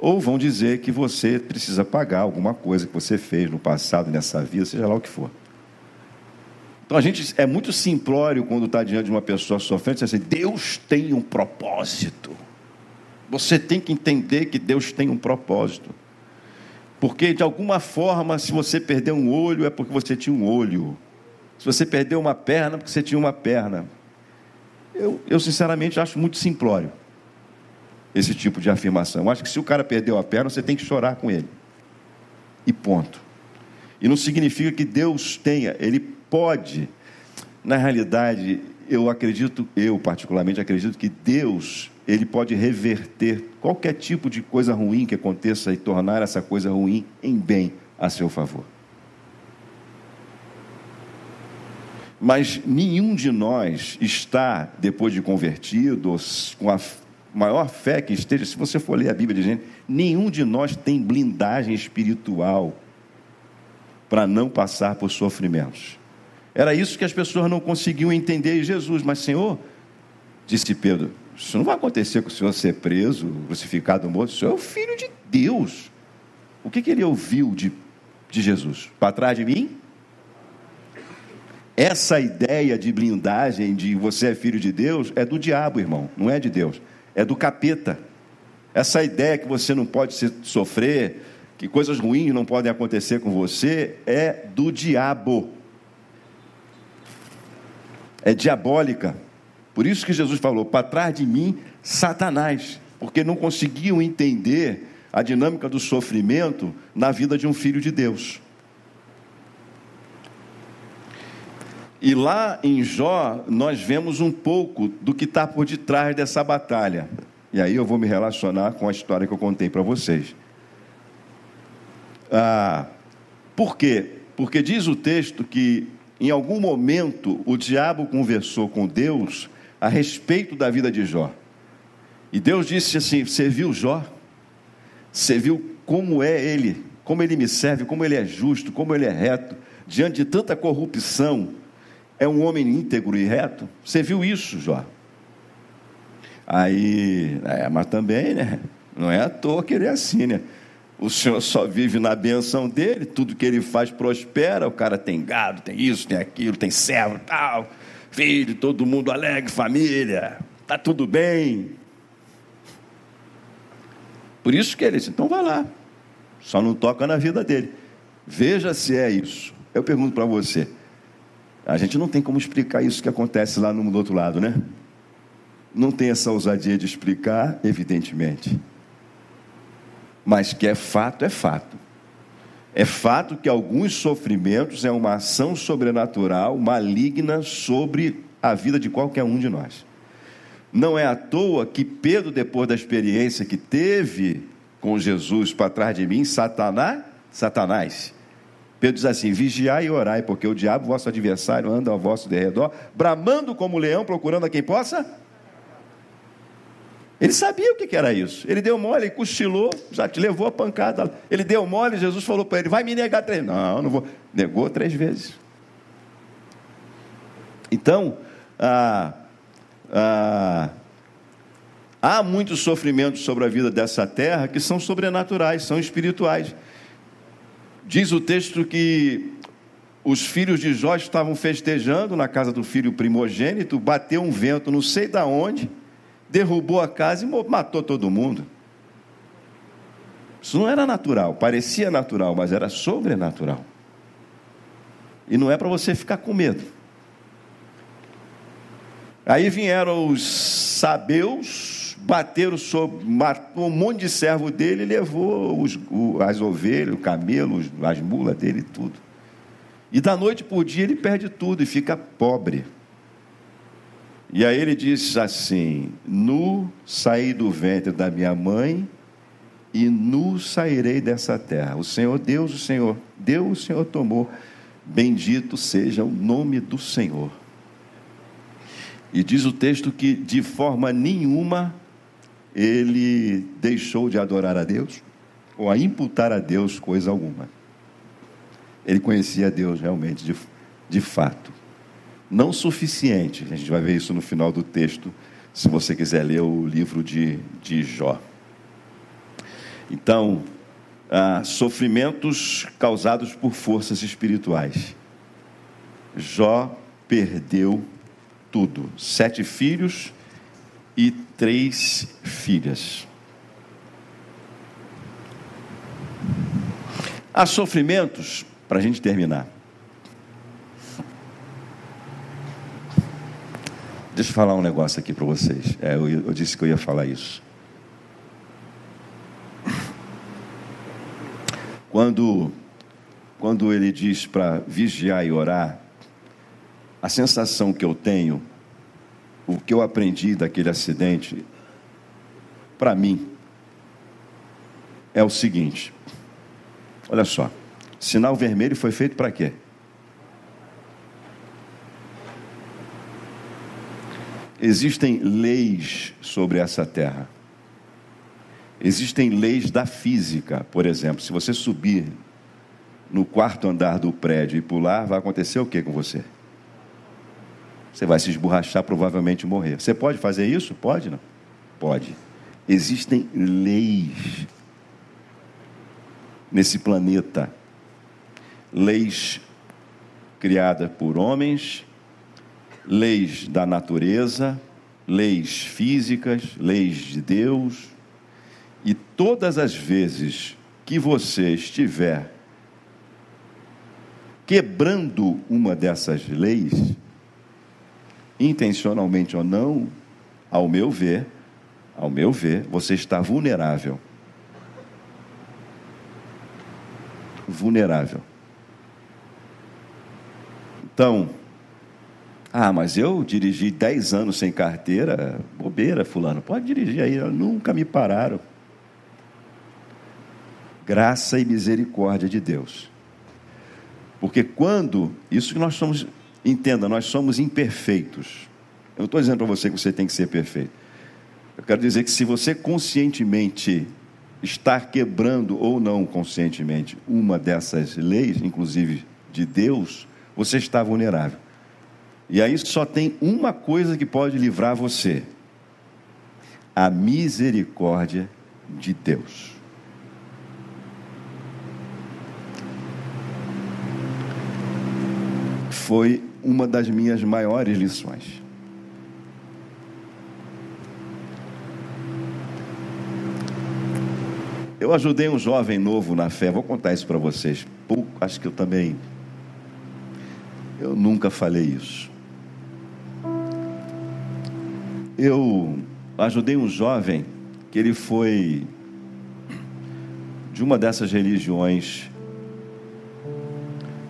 Speaker 1: Ou vão dizer que você precisa pagar alguma coisa que você fez no passado, nessa vida, seja lá o que for. Então a gente é muito simplório quando está diante de uma pessoa sofrendo, assim, Deus tem um propósito. Você tem que entender que Deus tem um propósito. Porque, de alguma forma, se você perder um olho, é porque você tinha um olho. Se você perdeu uma perna, é porque você tinha uma perna. Eu, eu, sinceramente, acho muito simplório esse tipo de afirmação. Eu acho que se o cara perdeu a perna, você tem que chorar com ele. E ponto. E não significa que Deus tenha, Ele pode. Na realidade, eu acredito, eu particularmente acredito que Deus ele pode reverter qualquer tipo de coisa ruim que aconteça e tornar essa coisa ruim em bem a seu favor. Mas nenhum de nós está, depois de convertido, com a maior fé que esteja, se você for ler a Bíblia dizendo, nenhum de nós tem blindagem espiritual para não passar por sofrimentos. Era isso que as pessoas não conseguiam entender em Jesus, mas Senhor, disse Pedro, isso não vai acontecer com o senhor ser preso, crucificado, morto. O senhor é o filho de Deus. O que, que ele ouviu de, de Jesus? Para trás de mim? Essa ideia de blindagem de você é filho de Deus é do diabo, irmão, não é de Deus, é do capeta. Essa ideia que você não pode sofrer, que coisas ruins não podem acontecer com você, é do diabo. É diabólica. Por isso que Jesus falou: para trás de mim, Satanás, porque não conseguiam entender a dinâmica do sofrimento na vida de um filho de Deus. E lá em Jó, nós vemos um pouco do que está por detrás dessa batalha. E aí eu vou me relacionar com a história que eu contei para vocês. Ah, por quê? Porque diz o texto que em algum momento o diabo conversou com Deus a respeito da vida de Jó. E Deus disse assim: Você viu Jó? Você viu como é ele, como ele me serve, como ele é justo, como ele é reto, diante de tanta corrupção, é um homem íntegro e reto? Você viu isso, Jó? Aí, é, mas também, né? Não é à toa que ele é assim, né? O Senhor só vive na benção dele, tudo que ele faz prospera, o cara tem gado, tem isso, tem aquilo, tem servo tal filho, todo mundo alegre, família, está tudo bem. Por isso que ele disse, então vai lá, só não toca na vida dele. Veja se é isso. Eu pergunto para você, a gente não tem como explicar isso que acontece lá no outro lado, né? Não tem essa ousadia de explicar, evidentemente. Mas que é fato, é fato. É fato que alguns sofrimentos é uma ação sobrenatural maligna sobre a vida de qualquer um de nós. Não é à toa que Pedro, depois da experiência que teve com Jesus para trás de mim, Satanás, Satanás. Pedro diz assim: vigiai e orai, porque o diabo, vosso adversário, anda ao vosso derredor, bramando como leão, procurando a quem possa. Ele sabia o que era isso. Ele deu mole, ele cochilou, já te levou a pancada. Ele deu mole, Jesus falou para ele: vai me negar três. Não, não vou. Negou três vezes. Então, ah, ah, há muitos sofrimentos sobre a vida dessa terra que são sobrenaturais, são espirituais. Diz o texto que os filhos de Jó estavam festejando na casa do filho primogênito, bateu um vento, não sei da onde, derrubou a casa e matou todo mundo. Isso não era natural, parecia natural, mas era sobrenatural. E não é para você ficar com medo. Aí vieram os sabeus, bateram sobre, matou um monte de servo dele levou os, as ovelhas, o camelo, as mulas dele, tudo. E da noite por dia ele perde tudo e fica pobre. E aí ele diz assim: Nu saí do ventre da minha mãe e nu sairei dessa terra. O Senhor Deus, o Senhor deu, o Senhor tomou. Bendito seja o nome do Senhor. E diz o texto que de forma nenhuma ele deixou de adorar a Deus ou a imputar a Deus coisa alguma. Ele conhecia Deus realmente, de, de fato. Não suficiente, a gente vai ver isso no final do texto, se você quiser ler o livro de, de Jó. Então, ah, sofrimentos causados por forças espirituais. Jó perdeu tudo: sete filhos e três filhas. Há sofrimentos, para a gente terminar. Deixa eu falar um negócio aqui para vocês. É, eu, eu disse que eu ia falar isso. Quando, quando ele diz para vigiar e orar, a sensação que eu tenho, o que eu aprendi daquele acidente, para mim, é o seguinte: olha só, sinal vermelho foi feito para quê? Existem leis sobre essa terra. Existem leis da física, por exemplo, se você subir no quarto andar do prédio e pular, vai acontecer o que com você? Você vai se esborrachar, provavelmente morrer. Você pode fazer isso? Pode, não? Pode. Existem leis nesse planeta. Leis criadas por homens, leis da natureza, leis físicas, leis de Deus. E todas as vezes que você estiver quebrando uma dessas leis, intencionalmente ou não, ao meu ver, ao meu ver, você está vulnerável. Vulnerável. Então, ah, mas eu dirigi 10 anos sem carteira, bobeira, fulano. Pode dirigir aí, nunca me pararam. Graça e misericórdia de Deus. Porque quando, isso que nós somos Entenda, nós somos imperfeitos. Eu não estou dizendo para você que você tem que ser perfeito. Eu quero dizer que se você conscientemente está quebrando ou não conscientemente uma dessas leis, inclusive de Deus, você está vulnerável. E aí só tem uma coisa que pode livrar você: a misericórdia de Deus. Foi uma das minhas maiores lições. Eu ajudei um jovem novo na fé, vou contar isso para vocês. Pouco, acho que eu também. Eu nunca falei isso. Eu ajudei um jovem que ele foi de uma dessas religiões.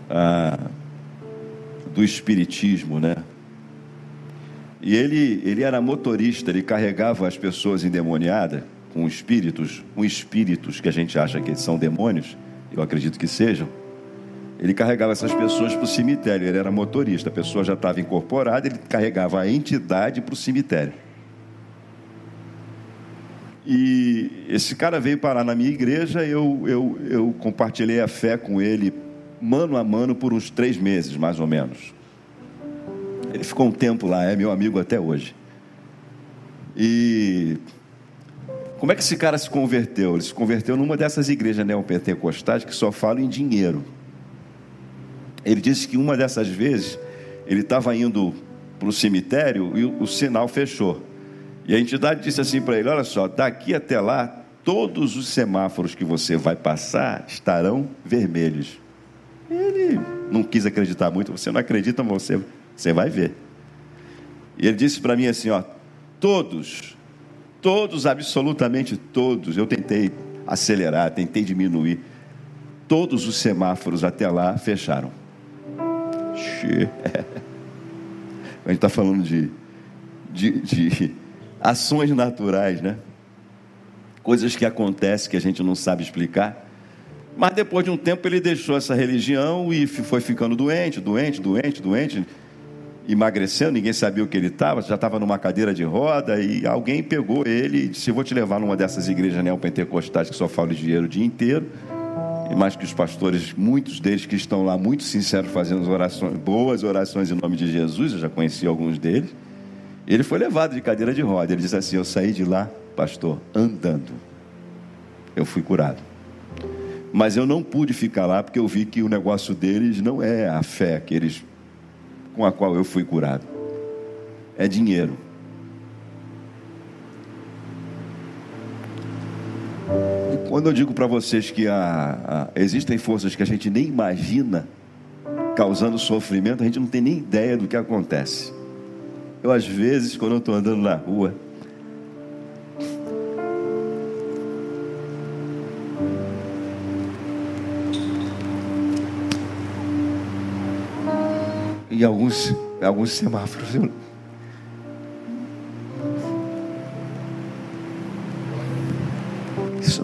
Speaker 1: Ah, do Espiritismo, né? E ele, ele era motorista, ele carregava as pessoas endemoniadas com espíritos, com espíritos que a gente acha que são demônios, eu acredito que sejam. Ele carregava essas pessoas para o cemitério, ele era motorista, a pessoa já estava incorporada, ele carregava a entidade para o cemitério. E esse cara veio parar na minha igreja, eu, eu, eu compartilhei a fé com ele, mano a mano, por uns três meses, mais ou menos. Ele ficou um tempo lá, é meu amigo até hoje. E como é que esse cara se converteu? Ele se converteu numa dessas igrejas neopentecostais que só falam em dinheiro. Ele disse que uma dessas vezes ele estava indo para o cemitério e o, sinal fechou. E a entidade disse assim para ele: Olha só, daqui até lá, todos os semáforos que você vai passar estarão vermelhos. Ele não quis acreditar muito, você não acredita, mas você, você vai ver. E ele disse para mim assim: Ó, todos Todos, absolutamente todos. Eu tentei acelerar, tentei diminuir. Todos os semáforos até lá fecharam. A gente está falando de, de, de ações naturais, né? Coisas que acontecem que a gente não sabe explicar. Mas depois de um tempo ele deixou essa religião e foi ficando doente, doente, doente, doente emagrecendo, ninguém sabia o que ele estava, já estava numa cadeira de roda, e alguém pegou ele e disse: Vou te levar numa dessas igrejas neopentecostais que só falam de dinheiro o dia inteiro. E mais que os pastores, muitos deles que estão lá, muito sinceros, fazendo orações, boas orações em nome de Jesus, eu já conheci alguns deles. Ele foi levado de cadeira de roda. Ele disse assim: Eu saí de lá, pastor, andando. Eu fui curado. Mas eu não pude ficar lá porque eu vi que o negócio deles não é a fé que eles com a qual eu fui curado. É dinheiro. Quando eu digo para vocês que há, há, existem forças que a gente nem imagina causando sofrimento, a gente não tem nem ideia do que acontece. Eu, às vezes, quando eu estou andando na rua, em alguns, alguns semáforos. Eu...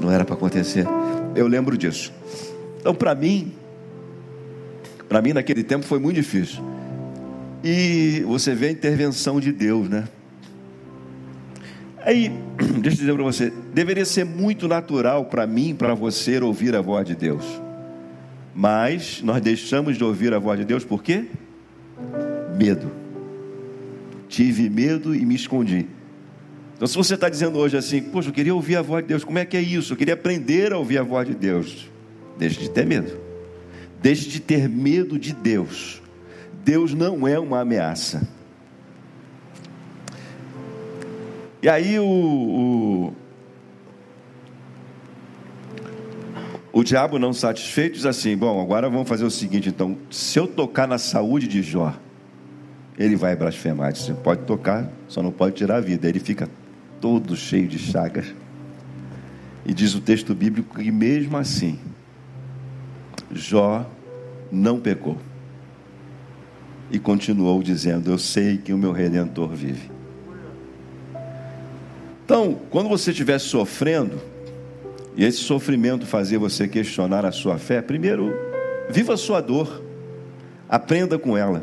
Speaker 1: não era para acontecer. Eu lembro disso. Então, para mim, para mim naquele tempo foi muito difícil. E você vê a intervenção de Deus, né? Aí, deixa eu dizer para você, deveria ser muito natural para mim, para você ouvir a voz de Deus. Mas nós deixamos de ouvir a voz de Deus por quê? medo. Tive medo e me escondi. Então, se você está dizendo hoje assim, poxa, eu queria ouvir a voz de Deus, como é que é isso? Eu queria aprender a ouvir a voz de Deus. Deixe de ter medo. Deixe de ter medo de Deus. Deus não é uma ameaça. E aí o, o, o diabo não satisfeito diz assim: bom, agora vamos fazer o seguinte, então, se eu tocar na saúde de Jó, ele vai blasfemar. Você pode tocar, só não pode tirar a vida. Ele fica todo cheio de chagas. E diz o texto bíblico que mesmo assim, Jó não pecou. E continuou dizendo: Eu sei que o meu redentor vive. Então, quando você estiver sofrendo, e esse sofrimento fazer você questionar a sua fé, primeiro, viva a sua dor, aprenda com ela.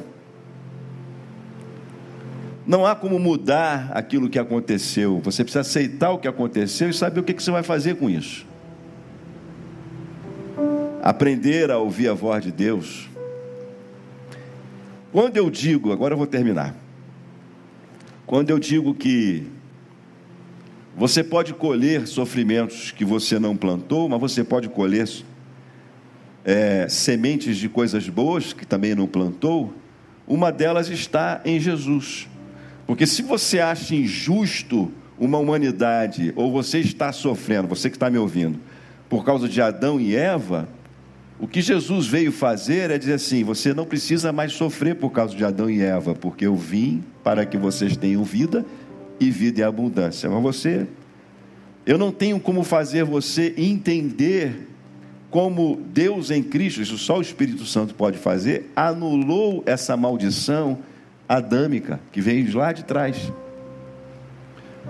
Speaker 1: Não há como mudar aquilo que aconteceu. Você precisa aceitar o que aconteceu e saber o que você vai fazer com isso. Aprender a ouvir a voz de Deus. Quando eu digo, agora eu vou terminar. Quando eu digo que você pode colher sofrimentos que você não plantou, mas você pode colher é, sementes de coisas boas que também não plantou. Uma delas está em Jesus. Porque se você acha injusto uma humanidade, ou você está sofrendo, você que está me ouvindo, por causa de Adão e Eva, o que Jesus veio fazer é dizer assim: você não precisa mais sofrer por causa de Adão e Eva, porque eu vim para que vocês tenham vida e vida em abundância. Mas você, eu não tenho como fazer você entender como Deus em Cristo, isso só o Espírito Santo pode fazer, anulou essa maldição adâmica, que vem lá de trás.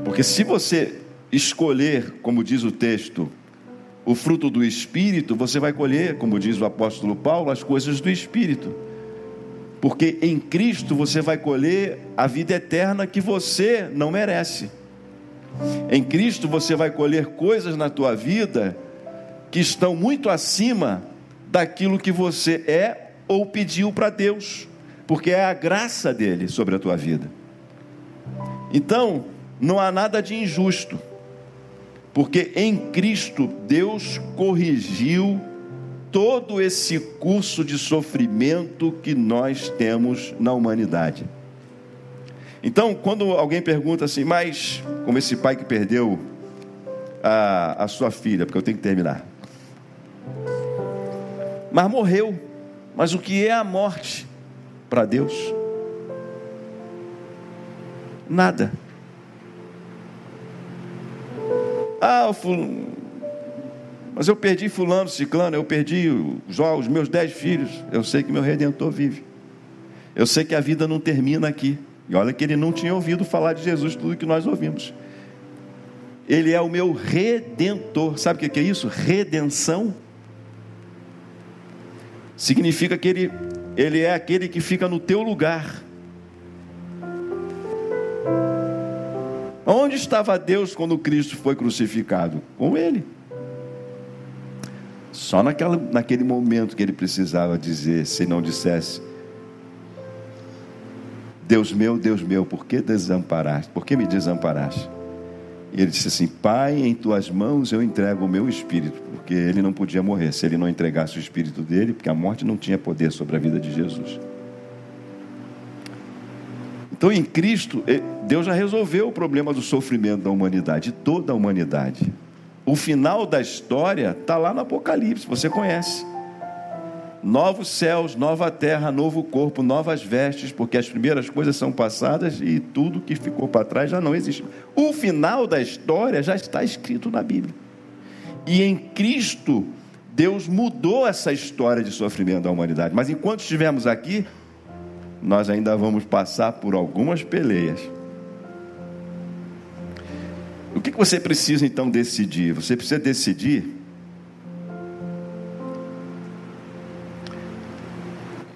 Speaker 1: Porque se você escolher, como diz o texto, o fruto do Espírito, você vai colher, como diz o apóstolo Paulo, as coisas do Espírito. Porque em Cristo você vai colher a vida eterna que você não merece. Em Cristo você vai colher coisas na tua vida que estão muito acima daquilo que você é ou pediu para Deus, porque é a graça dele sobre a tua vida. Então, não há nada de injusto, porque em Cristo Deus corrigiu todo esse curso de sofrimento que nós temos na humanidade. Então, quando alguém pergunta assim, mas, como esse pai que perdeu a, a sua filha, porque eu tenho que terminar, mas morreu, mas o que é a morte para Deus? Nada. Ah, ful... mas eu perdi fulano, ciclano, eu perdi os, os meus dez filhos. Eu sei que meu Redentor vive. Eu sei que a vida não termina aqui. E olha que ele não tinha ouvido falar de Jesus tudo que nós ouvimos. Ele é o meu redentor. Sabe o que é isso? Redenção. Significa que ele, ele é aquele que fica no teu lugar. Onde estava Deus quando Cristo foi crucificado? Com Ele. Só naquela, naquele momento que ele precisava dizer, se não dissesse: Deus meu, Deus meu, por que desamparaste? Por que me desamparaste? E ele disse assim: Pai, em tuas mãos eu entrego o meu espírito, porque ele não podia morrer se ele não entregasse o espírito dele, porque a morte não tinha poder sobre a vida de Jesus. Então, em Cristo, eh, Deus já resolveu o problema do sofrimento da humanidade, de toda a humanidade. O final da história está lá no Apocalipse, você conhece. Novos céus, nova terra, novo corpo, novas vestes, porque as primeiras coisas são passadas e tudo que ficou para trás já não existe. O final da história já está escrito na Bíblia. E em Cristo, Deus mudou essa história de sofrimento da humanidade. Mas enquanto estivermos aqui, nós ainda vamos passar por algumas peleias. O que você precisa então decidir? Você precisa decidir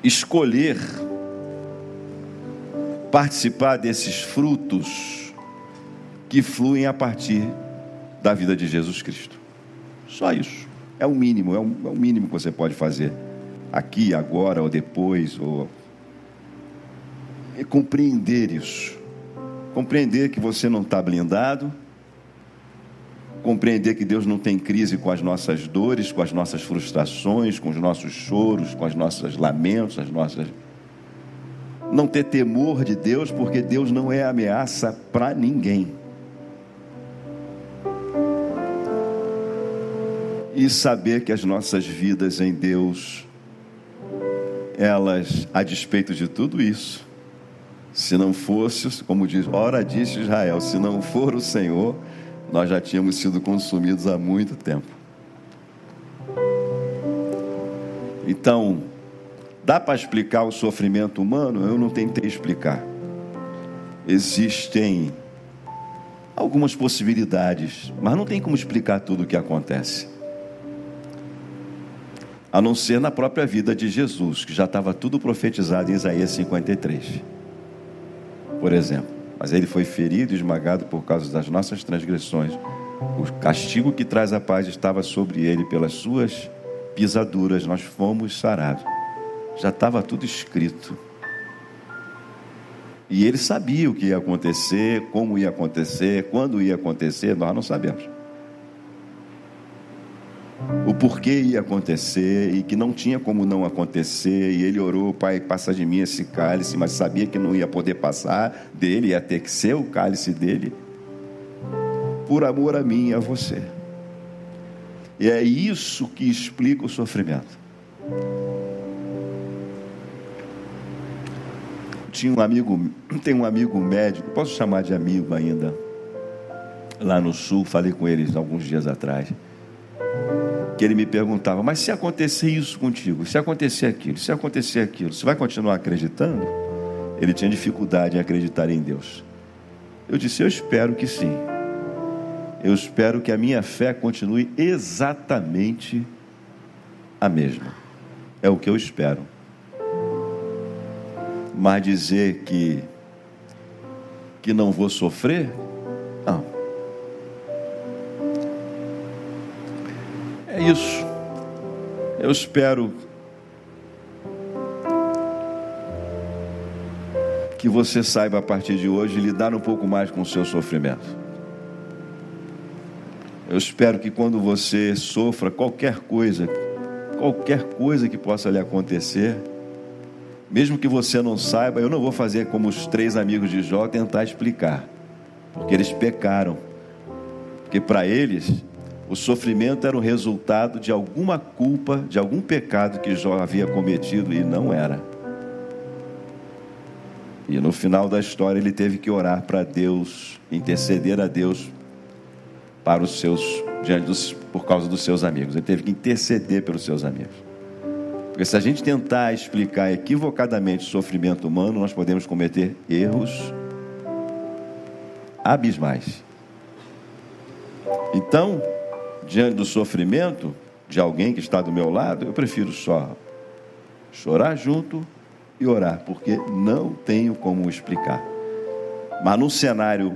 Speaker 1: escolher participar desses frutos que fluem a partir da vida de Jesus Cristo. Só isso. É o mínimo, é o, é o mínimo que você pode fazer. Aqui, agora, ou depois, ou é compreender isso. Compreender que você não está blindado. Compreender que Deus não tem crise com as nossas dores, com as nossas frustrações, com os nossos choros, com as nossas lamentos, as nossas. Não ter temor de Deus, porque Deus não é ameaça para ninguém. E saber que as nossas vidas em Deus, elas, a despeito de tudo isso, se não fosse, como diz, ora disse Israel, se não for o Senhor, nós já tínhamos sido consumidos há muito tempo. Então, dá para explicar o sofrimento humano? Eu não tentei explicar. Existem algumas possibilidades, mas não tem como explicar tudo o que acontece. A não ser na própria vida de Jesus, que já estava tudo profetizado em Isaías 53 por exemplo. Mas ele foi ferido e esmagado por causa das nossas transgressões. O castigo que traz a paz estava sobre ele, pelas suas pisaduras nós fomos sarados. Já estava tudo escrito. E ele sabia o que ia acontecer, como ia acontecer, quando ia acontecer, nós não sabemos o porquê ia acontecer e que não tinha como não acontecer. E ele orou, Pai, passa de mim esse cálice, mas sabia que não ia poder passar dele, ia ter que ser o cálice dele, por amor a mim e a você. E é isso que explica o sofrimento. Tinha um amigo, tem um amigo médico, posso chamar de amigo ainda, lá no sul, falei com eles alguns dias atrás que ele me perguntava: Mas se acontecer isso contigo, se acontecer aquilo, se acontecer aquilo, você vai continuar acreditando? ele tinha dificuldade em acreditar em Deus. Eu disse: Eu espero que sim. Eu espero que a minha fé continue exatamente a mesma. É o que eu espero. Mas dizer que que não vou sofrer? Isso. Eu espero que você saiba a partir de hoje lidar um pouco mais com o seu sofrimento. Eu espero que quando você sofra qualquer coisa, qualquer coisa que possa lhe acontecer, mesmo que você não saiba, eu não vou fazer como os três amigos de Jó tentar explicar, porque eles pecaram. Porque para eles, o sofrimento era o resultado de alguma culpa, de algum pecado que Jó havia cometido e não era. E no final da história ele teve que orar para Deus, interceder a Deus para os seus diante dos, por causa dos seus amigos. Ele teve que interceder pelos seus amigos. Porque se a gente tentar explicar equivocadamente o sofrimento humano, nós podemos cometer erros abismais. Então, diante do sofrimento de alguém que está do meu lado, eu prefiro só chorar junto e orar, porque não tenho como explicar. Mas num cenário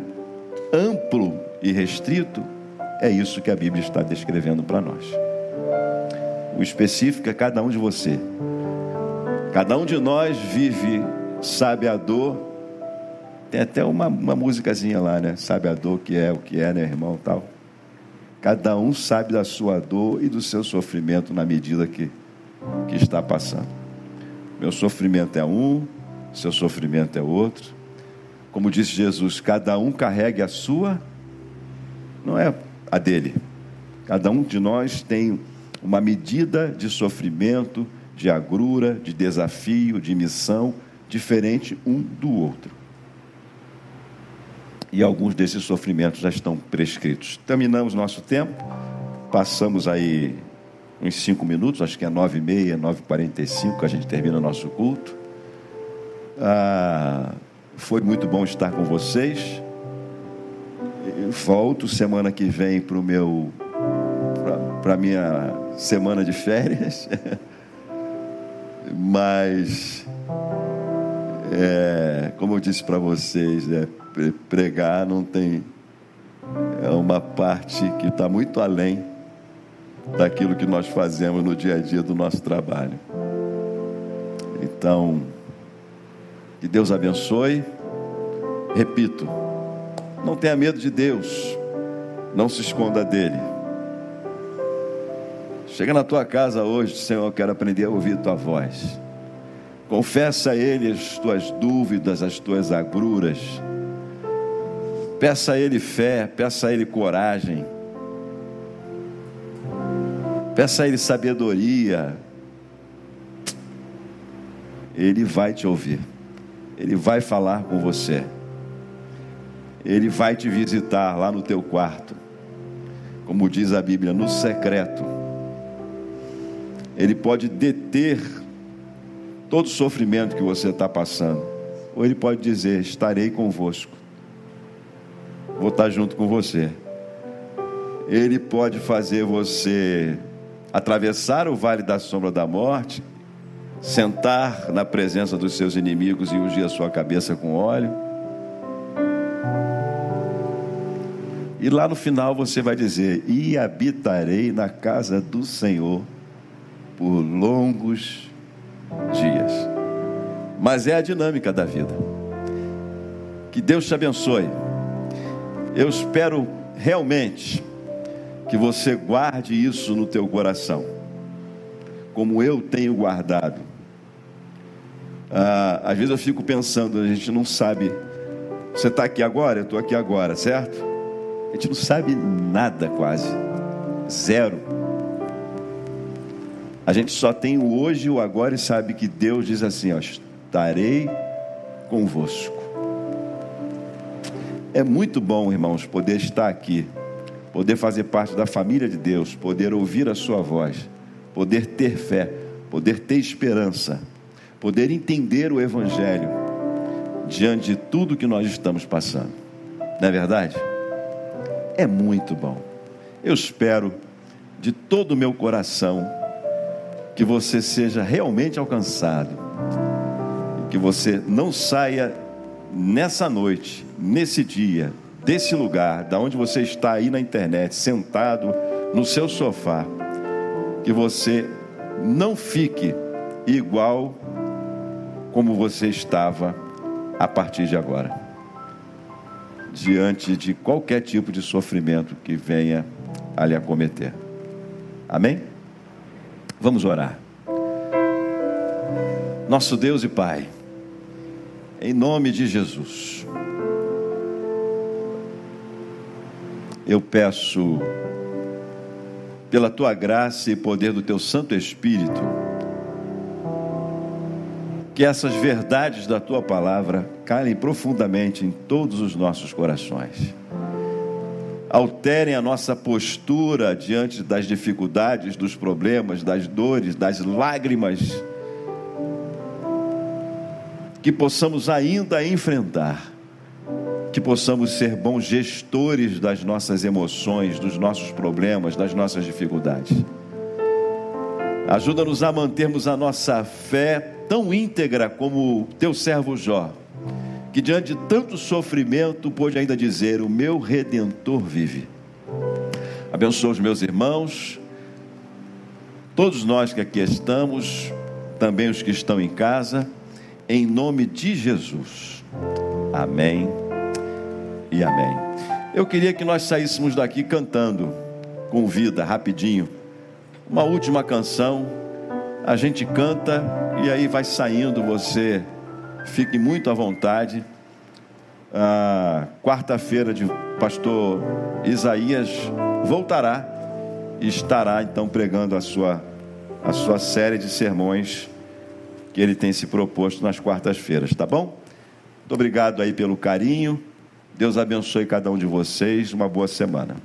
Speaker 1: amplo e restrito, é isso que a Bíblia está descrevendo para nós. O específico é cada um de você. Cada um de nós vive, sabe a dor. Tem até uma, uma músicazinha lá, né? Sabe a dor que é o que é, né, irmão? Tal. Cada um sabe da sua dor e do seu sofrimento na medida que, que está passando. Meu sofrimento é um, seu sofrimento é outro. Como disse Jesus, cada um carregue a sua, não é a dele. Cada um de nós tem uma medida de sofrimento, de agrura, de desafio, de missão, diferente um do outro. E alguns desses sofrimentos já estão prescritos. Terminamos nosso tempo, passamos aí uns cinco minutos, acho que é nove e meia, nove e quarenta e cinco, a gente termina o nosso culto. Ah, foi muito bom estar com vocês. Volto semana que vem para o meu para minha semana de férias. Mas é, como eu disse para vocês, é, pregar não tem é uma parte que está muito além daquilo que nós fazemos no dia a dia do nosso trabalho. Então, que Deus abençoe. Repito, não tenha medo de Deus, não se esconda dele. Chega na tua casa hoje, Senhor, eu quero aprender a ouvir tua voz. Confessa a Ele as tuas dúvidas, as tuas agruras. Peça a Ele fé, peça a Ele coragem. Peça a Ele sabedoria. Ele vai te ouvir. Ele vai falar com você. Ele vai te visitar lá no teu quarto. Como diz a Bíblia, no secreto. Ele pode deter todo o sofrimento que você está passando. Ou ele pode dizer: Estarei convosco. Vou estar junto com você. Ele pode fazer você atravessar o vale da sombra da morte, sentar na presença dos seus inimigos e ungir a sua cabeça com óleo. E lá no final você vai dizer: E habitarei na casa do Senhor por longos dias. Mas é a dinâmica da vida. Que Deus te abençoe. Eu espero realmente que você guarde isso no teu coração, como eu tenho guardado. Ah, às vezes eu fico pensando, a gente não sabe. Você está aqui agora, eu estou aqui agora, certo? A gente não sabe nada quase, zero. A gente só tem o hoje e o agora e sabe que Deus diz assim: ó, estarei convosco. É muito bom, irmãos, poder estar aqui poder fazer parte da família de Deus, poder ouvir a Sua voz, poder ter fé, poder ter esperança, poder entender o Evangelho, diante de tudo que nós estamos passando. Não é verdade? É muito bom. Eu espero de todo o meu coração que você seja realmente alcançado, que você não saia nessa noite, nesse dia, desse lugar, da onde você está aí na internet, sentado no seu sofá, que você não fique igual como você estava a partir de agora, diante de qualquer tipo de sofrimento que venha a lhe acometer. Amém? Vamos orar. Nosso Deus e Pai, em nome de Jesus, eu peço, pela tua graça e poder do teu Santo Espírito, que essas verdades da tua palavra calem profundamente em todos os nossos corações. Alterem a nossa postura diante das dificuldades, dos problemas, das dores, das lágrimas que possamos ainda enfrentar, que possamos ser bons gestores das nossas emoções, dos nossos problemas, das nossas dificuldades. Ajuda-nos a mantermos a nossa fé tão íntegra como teu servo Jó, que diante de tanto sofrimento pôde ainda dizer: O meu redentor vive. Abençoa os meus irmãos, todos nós que aqui estamos, também os que estão em casa, em nome de Jesus. Amém e amém. Eu queria que nós saíssemos daqui cantando com vida, rapidinho, uma última canção. A gente canta e aí vai saindo, você fique muito à vontade. A quarta-feira de pastor Isaías voltará e estará então pregando a sua a sua série de sermões que ele tem se proposto nas quartas-feiras, tá bom? Muito obrigado aí pelo carinho. Deus abençoe cada um de vocês. Uma boa semana.